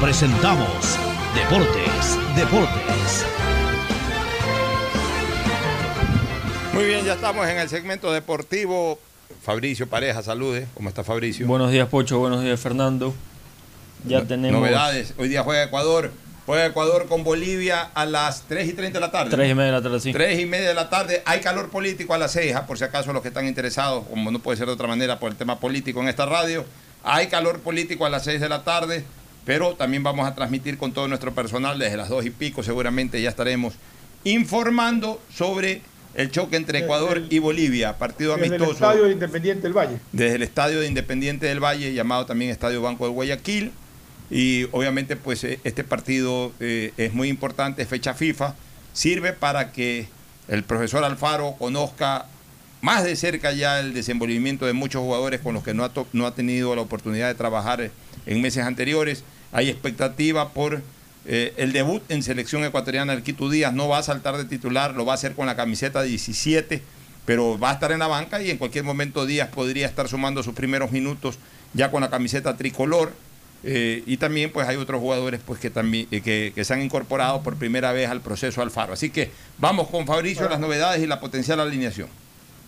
presentamos Deportes, Deportes. Muy bien, ya estamos en el segmento deportivo. Fabricio Pareja, salude. ¿Cómo está Fabricio? Buenos días, Pocho. Buenos días, Fernando. Ya tenemos. Novedades. Hoy día juega Ecuador. Juega Ecuador con Bolivia a las 3 y 30 de la tarde. 3 y media de la tarde, sí. 3 y media de la tarde. Hay calor político a las 6, por si acaso los que están interesados, como no puede ser de otra manera por el tema político en esta radio. Hay calor político a las 6 de la tarde, pero también vamos a transmitir con todo nuestro personal desde las 2 y pico. Seguramente ya estaremos informando sobre el choque entre Ecuador y Bolivia, partido Desde amistoso. el Estadio de Independiente del Valle. Desde el Estadio de Independiente del Valle, llamado también Estadio Banco de Guayaquil. Y obviamente pues eh, este partido eh, es muy importante, es fecha FIFA, sirve para que el profesor Alfaro conozca más de cerca ya el desenvolvimiento de muchos jugadores con los que no ha, no ha tenido la oportunidad de trabajar en meses anteriores. Hay expectativa por eh, el debut en selección ecuatoriana del Quito Díaz. No va a saltar de titular, lo va a hacer con la camiseta 17, pero va a estar en la banca y en cualquier momento Díaz podría estar sumando sus primeros minutos ya con la camiseta tricolor. Eh, y también pues hay otros jugadores pues que también eh, que, se han incorporado por primera vez al proceso Alfaro. Así que vamos con Fabricio, las novedades y la potencial alineación.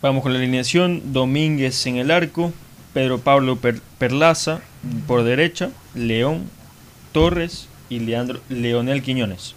Vamos con la alineación. Domínguez en el arco. Pedro Pablo Per- Perlaza por derecha. León, Torres y Leandro, Leonel Quiñones.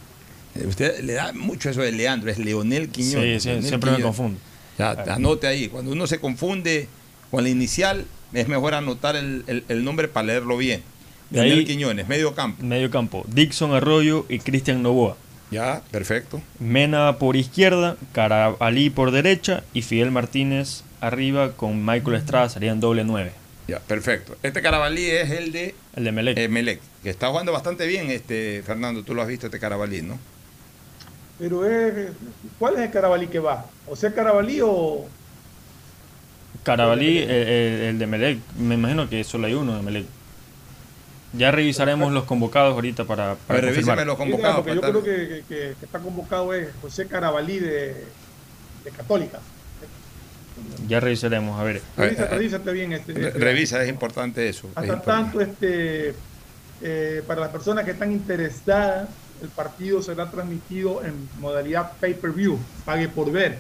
Eh, Usted le da mucho eso de Leandro, es Leonel Quiñones. Sí, sí, Leonel siempre me confundo. Ya, anote ahí. Cuando uno se confunde con la inicial, es mejor anotar el, el- el nombre para leerlo bien. De Leonel ahí- Quiñones, medio campo. Medio campo. Dixon Arroyo y Cristian Novoa. Ya, perfecto. Mena por izquierda, Carabalí por derecha y Fidel Martínez arriba con Michael Estrada serían doble nueve. Ya, perfecto. Este Carabalí es el de El de Melec. eh, Melec, que está jugando bastante bien, este Fernando. Tú lo has visto, este Carabalí, ¿no? Pero es, ¿cuál es el Carabalí que va? ¿O sea, Carabalí o Carabalí, el, el- el de Melec, me imagino que solo hay uno de Melec. Ya revisaremos los convocados ahorita para, para revíseme confirmar. los Sí, convocados. porque yo para creo que- que está convocado es José Carabalí de, de Católica. Ya revisaremos, a ver. A ver, Revísate, revísate bien este. Este- Revisa, es importante eso. es Hasta importante. tanto, este, eh, para las personas que están interesadas, el partido será transmitido en modalidad pay-per-view, pague por ver.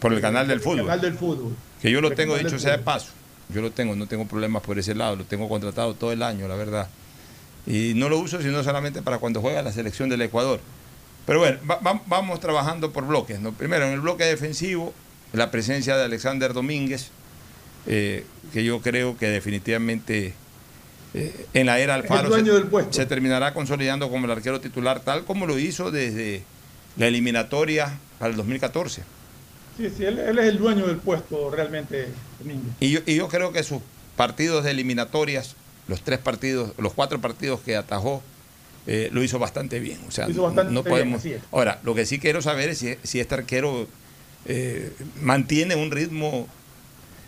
Por el canal del El fútbol. canal del fútbol. Que yo lo El tengo dicho sea de paso. Yo lo tengo, no tengo problemas por ese lado. Lo tengo contratado todo el año, la verdad. Y no lo uso sino solamente para cuando juega la selección del Ecuador. Pero bueno, va- va- vamos trabajando por bloques. ¿no? Primero, en el bloque defensivo, la presencia de Alexander Domínguez, eh, que yo creo que definitivamente eh, en la era Alfaro se, se terminará consolidando como el arquero titular, tal como lo hizo desde la eliminatoria para el 2014. Sí, sí, él, él es el dueño del puesto realmente, Domínguez. Y yo, y yo creo que sus partidos de eliminatorias, los tres partidos, los cuatro partidos que atajó, eh, lo hizo bastante bien. O sea, Lo hizo bastante no bien, podemos. Ahora, lo que sí quiero saber es si, si este arquero eh, mantiene un ritmo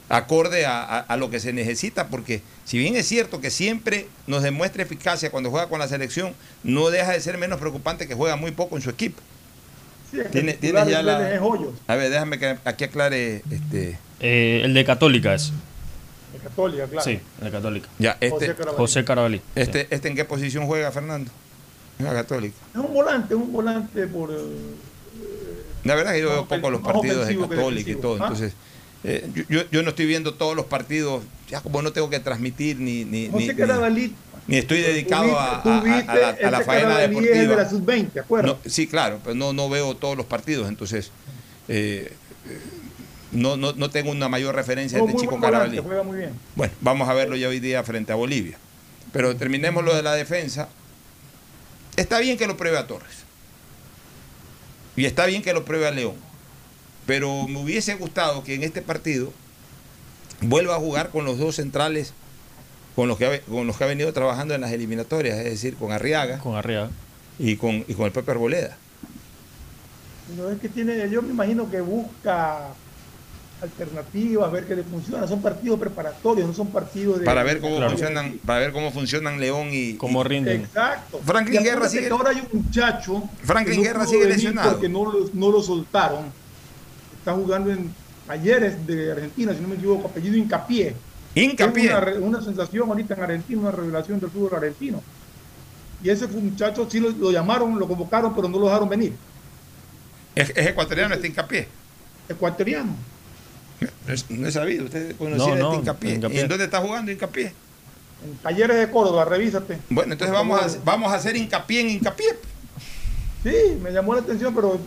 acorde a, a- a lo que se necesita, porque si bien es cierto que siempre nos demuestra eficacia cuando juega con la selección, no deja de ser menos preocupante que juega muy poco en su equipo. Sí, Tiene- el ya la- es A ver, déjame que aquí aclare este. Eh, el de Católica es. de Católica, claro. Sí, el de Católica. Ya, este, José Carabalí. Este, ¿Este en qué posición juega Fernando? En la Católica. Es un volante, un volante por... La verdad que yo veo poco los partidos de Católica y todo. Ah. Entonces, eh, yo, no estoy viendo todos los partidos, ya como no tengo que transmitir ni, ni, José ni- ni estoy dedicado a, a- a- a la, faena es de deportiva. la sub-20, ¿de acuerdo? No, sí, claro, pero no, no veo todos los partidos, entonces eh, no, no, no tengo una mayor referencia de Chico Carabalí. Bueno, vamos a verlo ya hoy día frente a Bolivia. Pero terminemos lo de la defensa. Está bien que lo pruebe a Torres. Y está bien que lo pruebe a León. Pero me hubiese gustado que en este partido vuelva a jugar con los dos centrales con los que ha, con los que ha venido trabajando en las eliminatorias, es decir, con Arriaga. Con Arriaga. Y con, y con el Pepe Arboleda. No es que tiene, yo me imagino que busca alternativas, ver qué le funciona. Son partidos preparatorios, no son partidos de. Para ver cómo funcionan, para ver cómo funcionan León y. Cómo rinden. Exacto. Franklin Y Guerra sigue. ahora hay un muchacho. Franklin que no Guerra sigue venir lesionado. Porque no lo, no lo soltaron. Está jugando en Talleres de Argentina, si no me equivoco, apellido Incapié. Hincapié. Es una, sensación ahorita en Argentina, una revelación del fútbol argentino. Y ese muchacho sí lo, lo llamaron, lo convocaron, pero no lo dejaron venir. Es, es ecuatoriano este hincapié. Ecuatoriano. No he sabido, usted conocía No, este no, hincapié. Hincapié. ¿Y en dónde está jugando hincapié? En Talleres de Córdoba, revísate. Bueno, entonces vamos a, vamos a hacer hincapié en hincapié. Sí, me llamó la atención, pero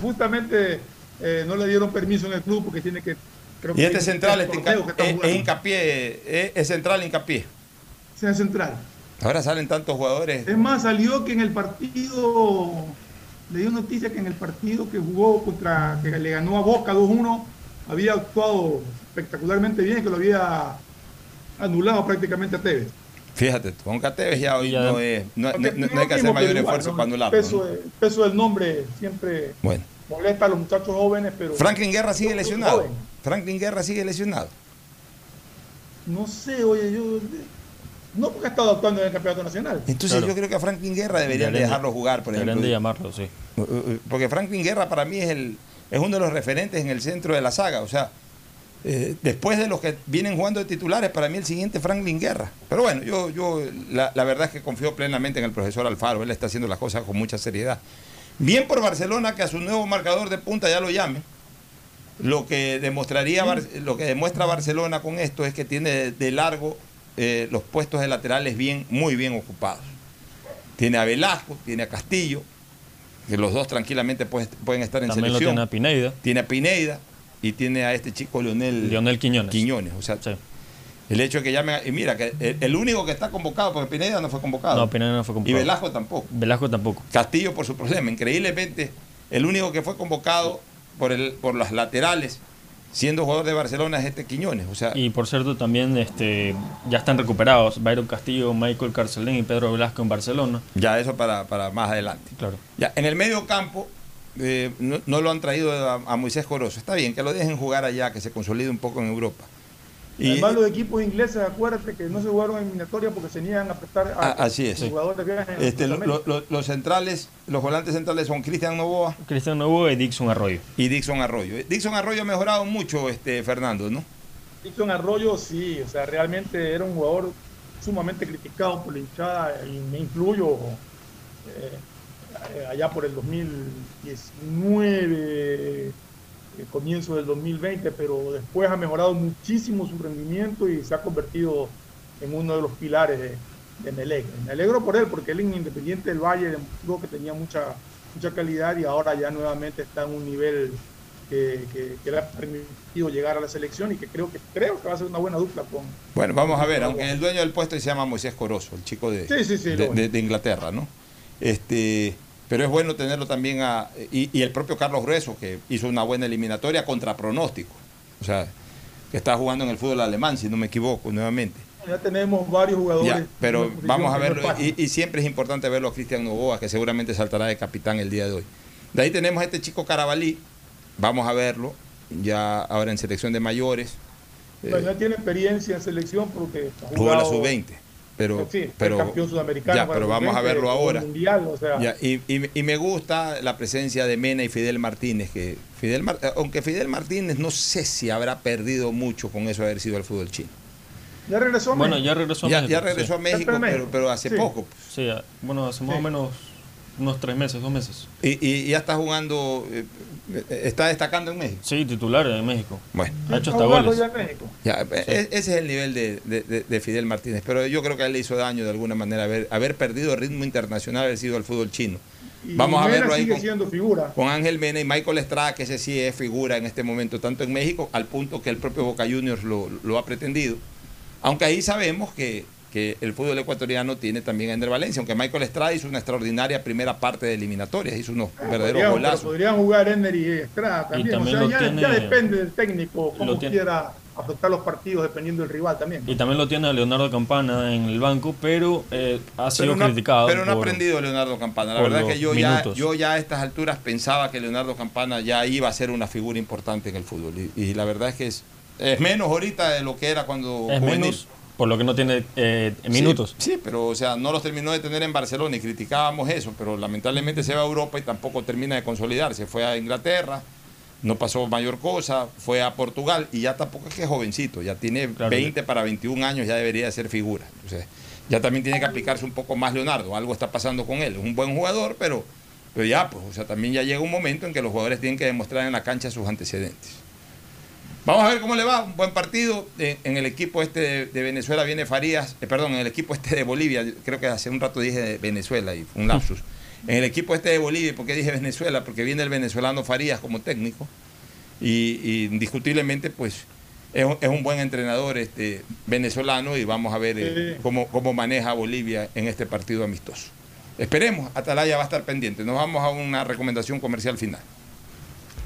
justamente eh, no le dieron permiso en el club porque tiene que. Creo Y que este central, este hinca- que está es, hincapié, es, es central hincapié. Sí, es central. Ahora salen tantos jugadores. Es más, salió que en el partido, le dio noticia que en el partido que jugó contra, que le ganó a Boca 2-1, había actuado espectacularmente bien, que lo había anulado prácticamente a Tevez. Fíjate, con Cateves ya hoy no, es, no, no- no hay que hacer mayor esfuerzo para anularlo. El peso, el peso del nombre siempre Bueno, molesta a los muchachos jóvenes, pero... Franklin Guerra sigue lesionado. joven. Franklin Guerra sigue lesionado. No sé, oye, yo... No porque ha estado actuando en el campeonato nacional. Entonces yo creo que a Franklin Guerra deberían de Deberían de- dejarlo jugar, por ejemplo. Deberían de llamarlo, sí. Uh, uh, Porque Franklin Guerra para mí es el es uno de los referentes en el centro de la saga. O sea, eh, después de los que vienen jugando de titulares, para mí el siguiente Franklin Guerra. Pero bueno, yo, yo la, la verdad es que confío plenamente en el profesor Alfaro. Él está haciendo las cosas con mucha seriedad. Bien por Barcelona que a su nuevo marcador de punta ya lo llame. Lo que demostraría lo que demuestra Barcelona con esto es que tiene de, de largo eh, los puestos de laterales bien, muy bien ocupados. Tiene a Velasco, tiene a Castillo, que los dos tranquilamente puede- pueden estar en También lo selección. tiene a Pineida. Tiene a Pineida y tiene a este chico Leonel, Leonel Quiñones. o sea, el hecho de que llame. a- Y mira, que el, el único que está convocado, porque Pineida no fue convocado. No, Pineida no fue Y convocado. Velasco tampoco. Velasco tampoco. Castillo por su problema. Increíblemente, el único que fue convocado por, el, por las laterales, siendo jugador de Barcelona, es este Quiñones. O sea, Y por cierto, también este, ya están recuperados Byron Castillo, Michael Carcelén y Pedro Velasco en Barcelona. ya eso para, para más adelante. Claro. Ya, en el medio campo eh, no, no lo han traído a, a Moisés Corozo. Está bien, que lo dejen jugar allá, que se consolide un poco en Europa. Y, Además, los equipos ingleses, acuérdate que no se jugaron en eliminatoria porque se niegan a prestar a Ah, así es. los jugadores a este, lo- Sudamérica. lo- los centrales, los volantes centrales son Cristian Novoa Cristian Novoa y Dixon Arroyo. y Dixon Arroyo. Dixon Arroyo ha mejorado mucho, este Fernando, ¿no? Dixon Arroyo, sí, o sea, realmente era un jugador sumamente criticado por la hinchada y me incluyo eh, eh, allá por el 2019, eh, comienzo del 2020, pero después ha mejorado muchísimo su rendimiento y se ha convertido en uno de los pilares de, de Melec. Me alegro por él porque él en Independiente del Valle demostró que tenía mucha, mucha calidad y ahora ya nuevamente está en un nivel que, que- que le ha permitido llegar a la selección y que creo que creo que va a ser una buena dupla con Bueno, vamos a ver, aunque el dueño del puesto se llama Moisés Corozo, el chico de, Sí, sí, sí, de, lo bueno. de- de Inglaterra, ¿no? Este, pero es bueno tenerlo también a. Y, y el propio Carlos Grueso, que hizo una buena eliminatoria contra pronóstico. O sea, que está jugando en el fútbol alemán, si no me equivoco, nuevamente. ya tenemos varios jugadores Ya, pero vamos a verlo. Y, y siempre es importante verlo a Cristian Novoa, que seguramente saltará de capitán el día de hoy. De ahí tenemos a este chico Carabalí. Vamos a verlo. Ya ahora en selección de mayores. Eh, ya tiene experiencia en selección porque jugó la jugado- sub-20. Pero, Sí, pero, campeón sudamericano ya, para pero vamos a sub-20, verlo ahora. el mundial, o sea, Ya, y, y- y me gusta la presencia de Mena y Fidel Martínez, que Fidel Mar- eh, aunque Fidel Martínez no sé si habrá perdido mucho con eso de haber sido al fútbol chino. ya regresó a Bueno, México. ya regresó a Ya, México. ya regresó a. México, pero, pero hace Sí. poco. Sí, bueno, hace más Sí. o menos unos tres meses, dos meses. Y, y ya está jugando, eh, eh, está destacando en México. Sí, titular en México. Bueno, Ha hecho hasta jugando goles. ya en México. ya, e- e- ese es el nivel de, de- de- de Fidel Martínez. Pero yo creo que a él le hizo daño de alguna manera haber, haber perdido el ritmo internacional, haber sido al fútbol chino. Y Vamos a verlo ahí sigue con- siendo figura. con Ángel Mena y Michael Estrada, que ese sí es figura en este momento, tanto en México, al punto que el propio Boca Juniors lo, lo ha pretendido. Aunque ahí sabemos que, que el fútbol ecuatoriano tiene también a Ender Valencia, aunque Michael Estrada hizo una extraordinaria primera parte de eliminatorias, hizo unos verdaderos golazos. podrían jugar Ender y Estrada también. también o sea, ya, tiene- ya depende del técnico, cómo quiera afectar los partidos dependiendo del rival también. Y también lo tiene Leonardo Campana en el banco, pero eh, ha sido Pero no, criticado. pero no ha aprendido Leonardo Campana. La verdad es que yo ya, yo ya a estas alturas pensaba que Leonardo Campana ya iba a ser una figura importante en el fútbol. Y, y la verdad es que es, es menos ahorita de lo que era cuando Es juvenil. menos, por lo que no tiene eh, minutos. Sí, sí, pero o sea, no los terminó de tener en Barcelona y criticábamos eso, pero lamentablemente se va a Europa y tampoco termina de consolidarse. Fue a Inglaterra, no pasó mayor cosa, fue a Portugal y ya tampoco es que es jovencito, ya tiene 20 para 21 años, ya debería ser figura. Entonces, ya también tiene que aplicarse un poco más Leonardo, algo está pasando con él. Es un buen jugador, pero, pero ya, pues, o sea, también ya llega un momento en que los jugadores tienen que demostrar en la cancha sus antecedentes. Vamos a ver cómo le va. Un buen partido. En el equipo este de, de Venezuela viene Farías. eh, perdón, en el equipo este de Bolivia. Creo que hace un rato dije de Venezuela y fue un lapsus. En el equipo este de Bolivia, ¿por qué dije Venezuela? Porque viene el venezolano Farías como técnico. Y, y indiscutiblemente, pues, es, un- es un buen entrenador este venezolano y vamos a ver eh, cómo, cómo maneja Bolivia en este partido amistoso. Esperemos, Atalaya va a estar pendiente. Nos vamos a una recomendación comercial final.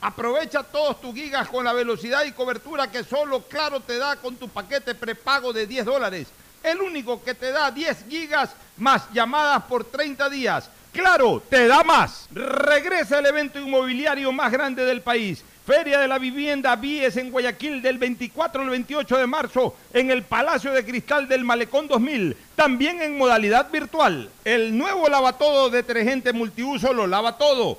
Aprovecha todos tus gigas con la velocidad y cobertura que solo Claro te da con tu paquete prepago de 10 dólares. El único que te da 10 gigas más llamadas por 30 días. Claro, te da más. Regresa el evento inmobiliario más grande del país. Feria de la Vivienda Vies en Guayaquil del 24 al 28 de marzo en el Palacio de Cristal del Malecón 2000, también en modalidad virtual. El nuevo lavatodo detergente multiuso lo lava todo,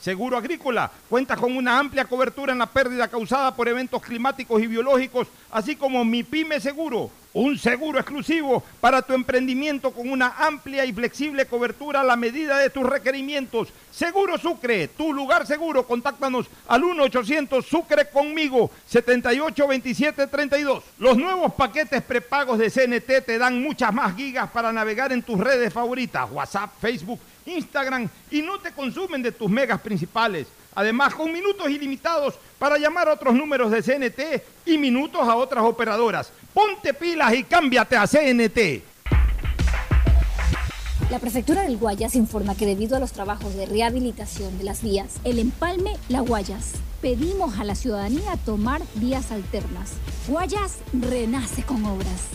Seguro Agrícola cuenta con una amplia cobertura en la pérdida causada por eventos climáticos y biológicos, así como Mi Pyme Seguro, un seguro exclusivo para tu emprendimiento con una amplia y flexible cobertura a la medida de tus requerimientos. Seguro Sucre, tu lugar seguro. Contáctanos al 1-800 Sucre conmigo, 782732. Los nuevos paquetes prepagos de CNT te dan muchas más gigas para navegar en tus redes favoritas, WhatsApp, Facebook, Instagram y no te consumen de tus megas principales. Además, con minutos ilimitados para llamar a otros números de CNT y minutos a otras operadoras. Ponte pilas y cámbiate a CNT. La prefectura del Guayas informa que debido a los trabajos de rehabilitación de las vías, el empalme La Guayas, pedimos a la ciudadanía tomar vías alternas. Guayas renace con obras.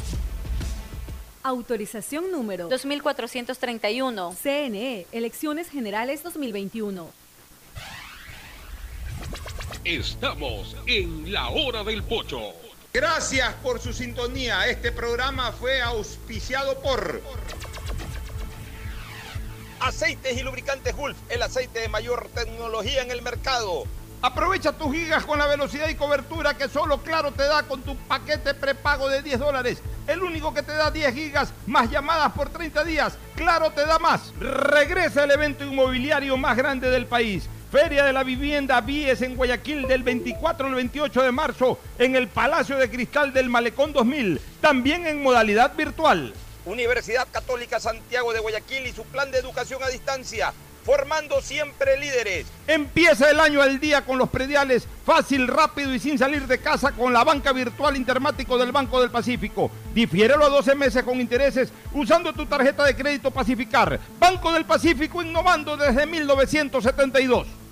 Autorización número 2431. CNE, Elecciones Generales 2021. Estamos en la hora del pocho. Gracias por su sintonía. Este programa fue auspiciado por Aceites y lubricantes Gulf, el aceite de mayor tecnología en el mercado. Aprovecha tus gigas con la velocidad y cobertura que solo Claro te da con tu paquete prepago de 10 dólares. El único que te da 10 gigas más llamadas por 30 días. Claro te da más. Regresa el evento inmobiliario más grande del país. Feria de la Vivienda Vies en Guayaquil del 24 al 28 de marzo en el Palacio de Cristal del Malecón 2000, también en modalidad virtual. Universidad Católica Santiago de Guayaquil y su plan de educación a distancia, formando siempre líderes. Empieza el año al día con los prediales, fácil, rápido y sin salir de casa con la banca virtual intermático del Banco del Pacífico. Difiérelo a 12 meses con intereses usando tu tarjeta de crédito Pacificar. Banco del Pacífico innovando desde 1972.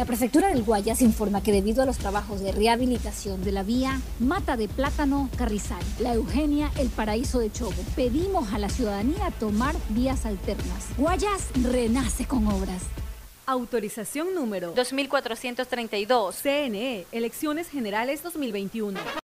La prefectura del Guayas informa que debido a los trabajos de rehabilitación de la vía Mata de Plátano Carrizal, La Eugenia, El Paraíso de Chobo, pedimos a la ciudadanía tomar vías alternas. Guayas renace con obras. Autorización número 2432. CNE, Elecciones Generales 2021.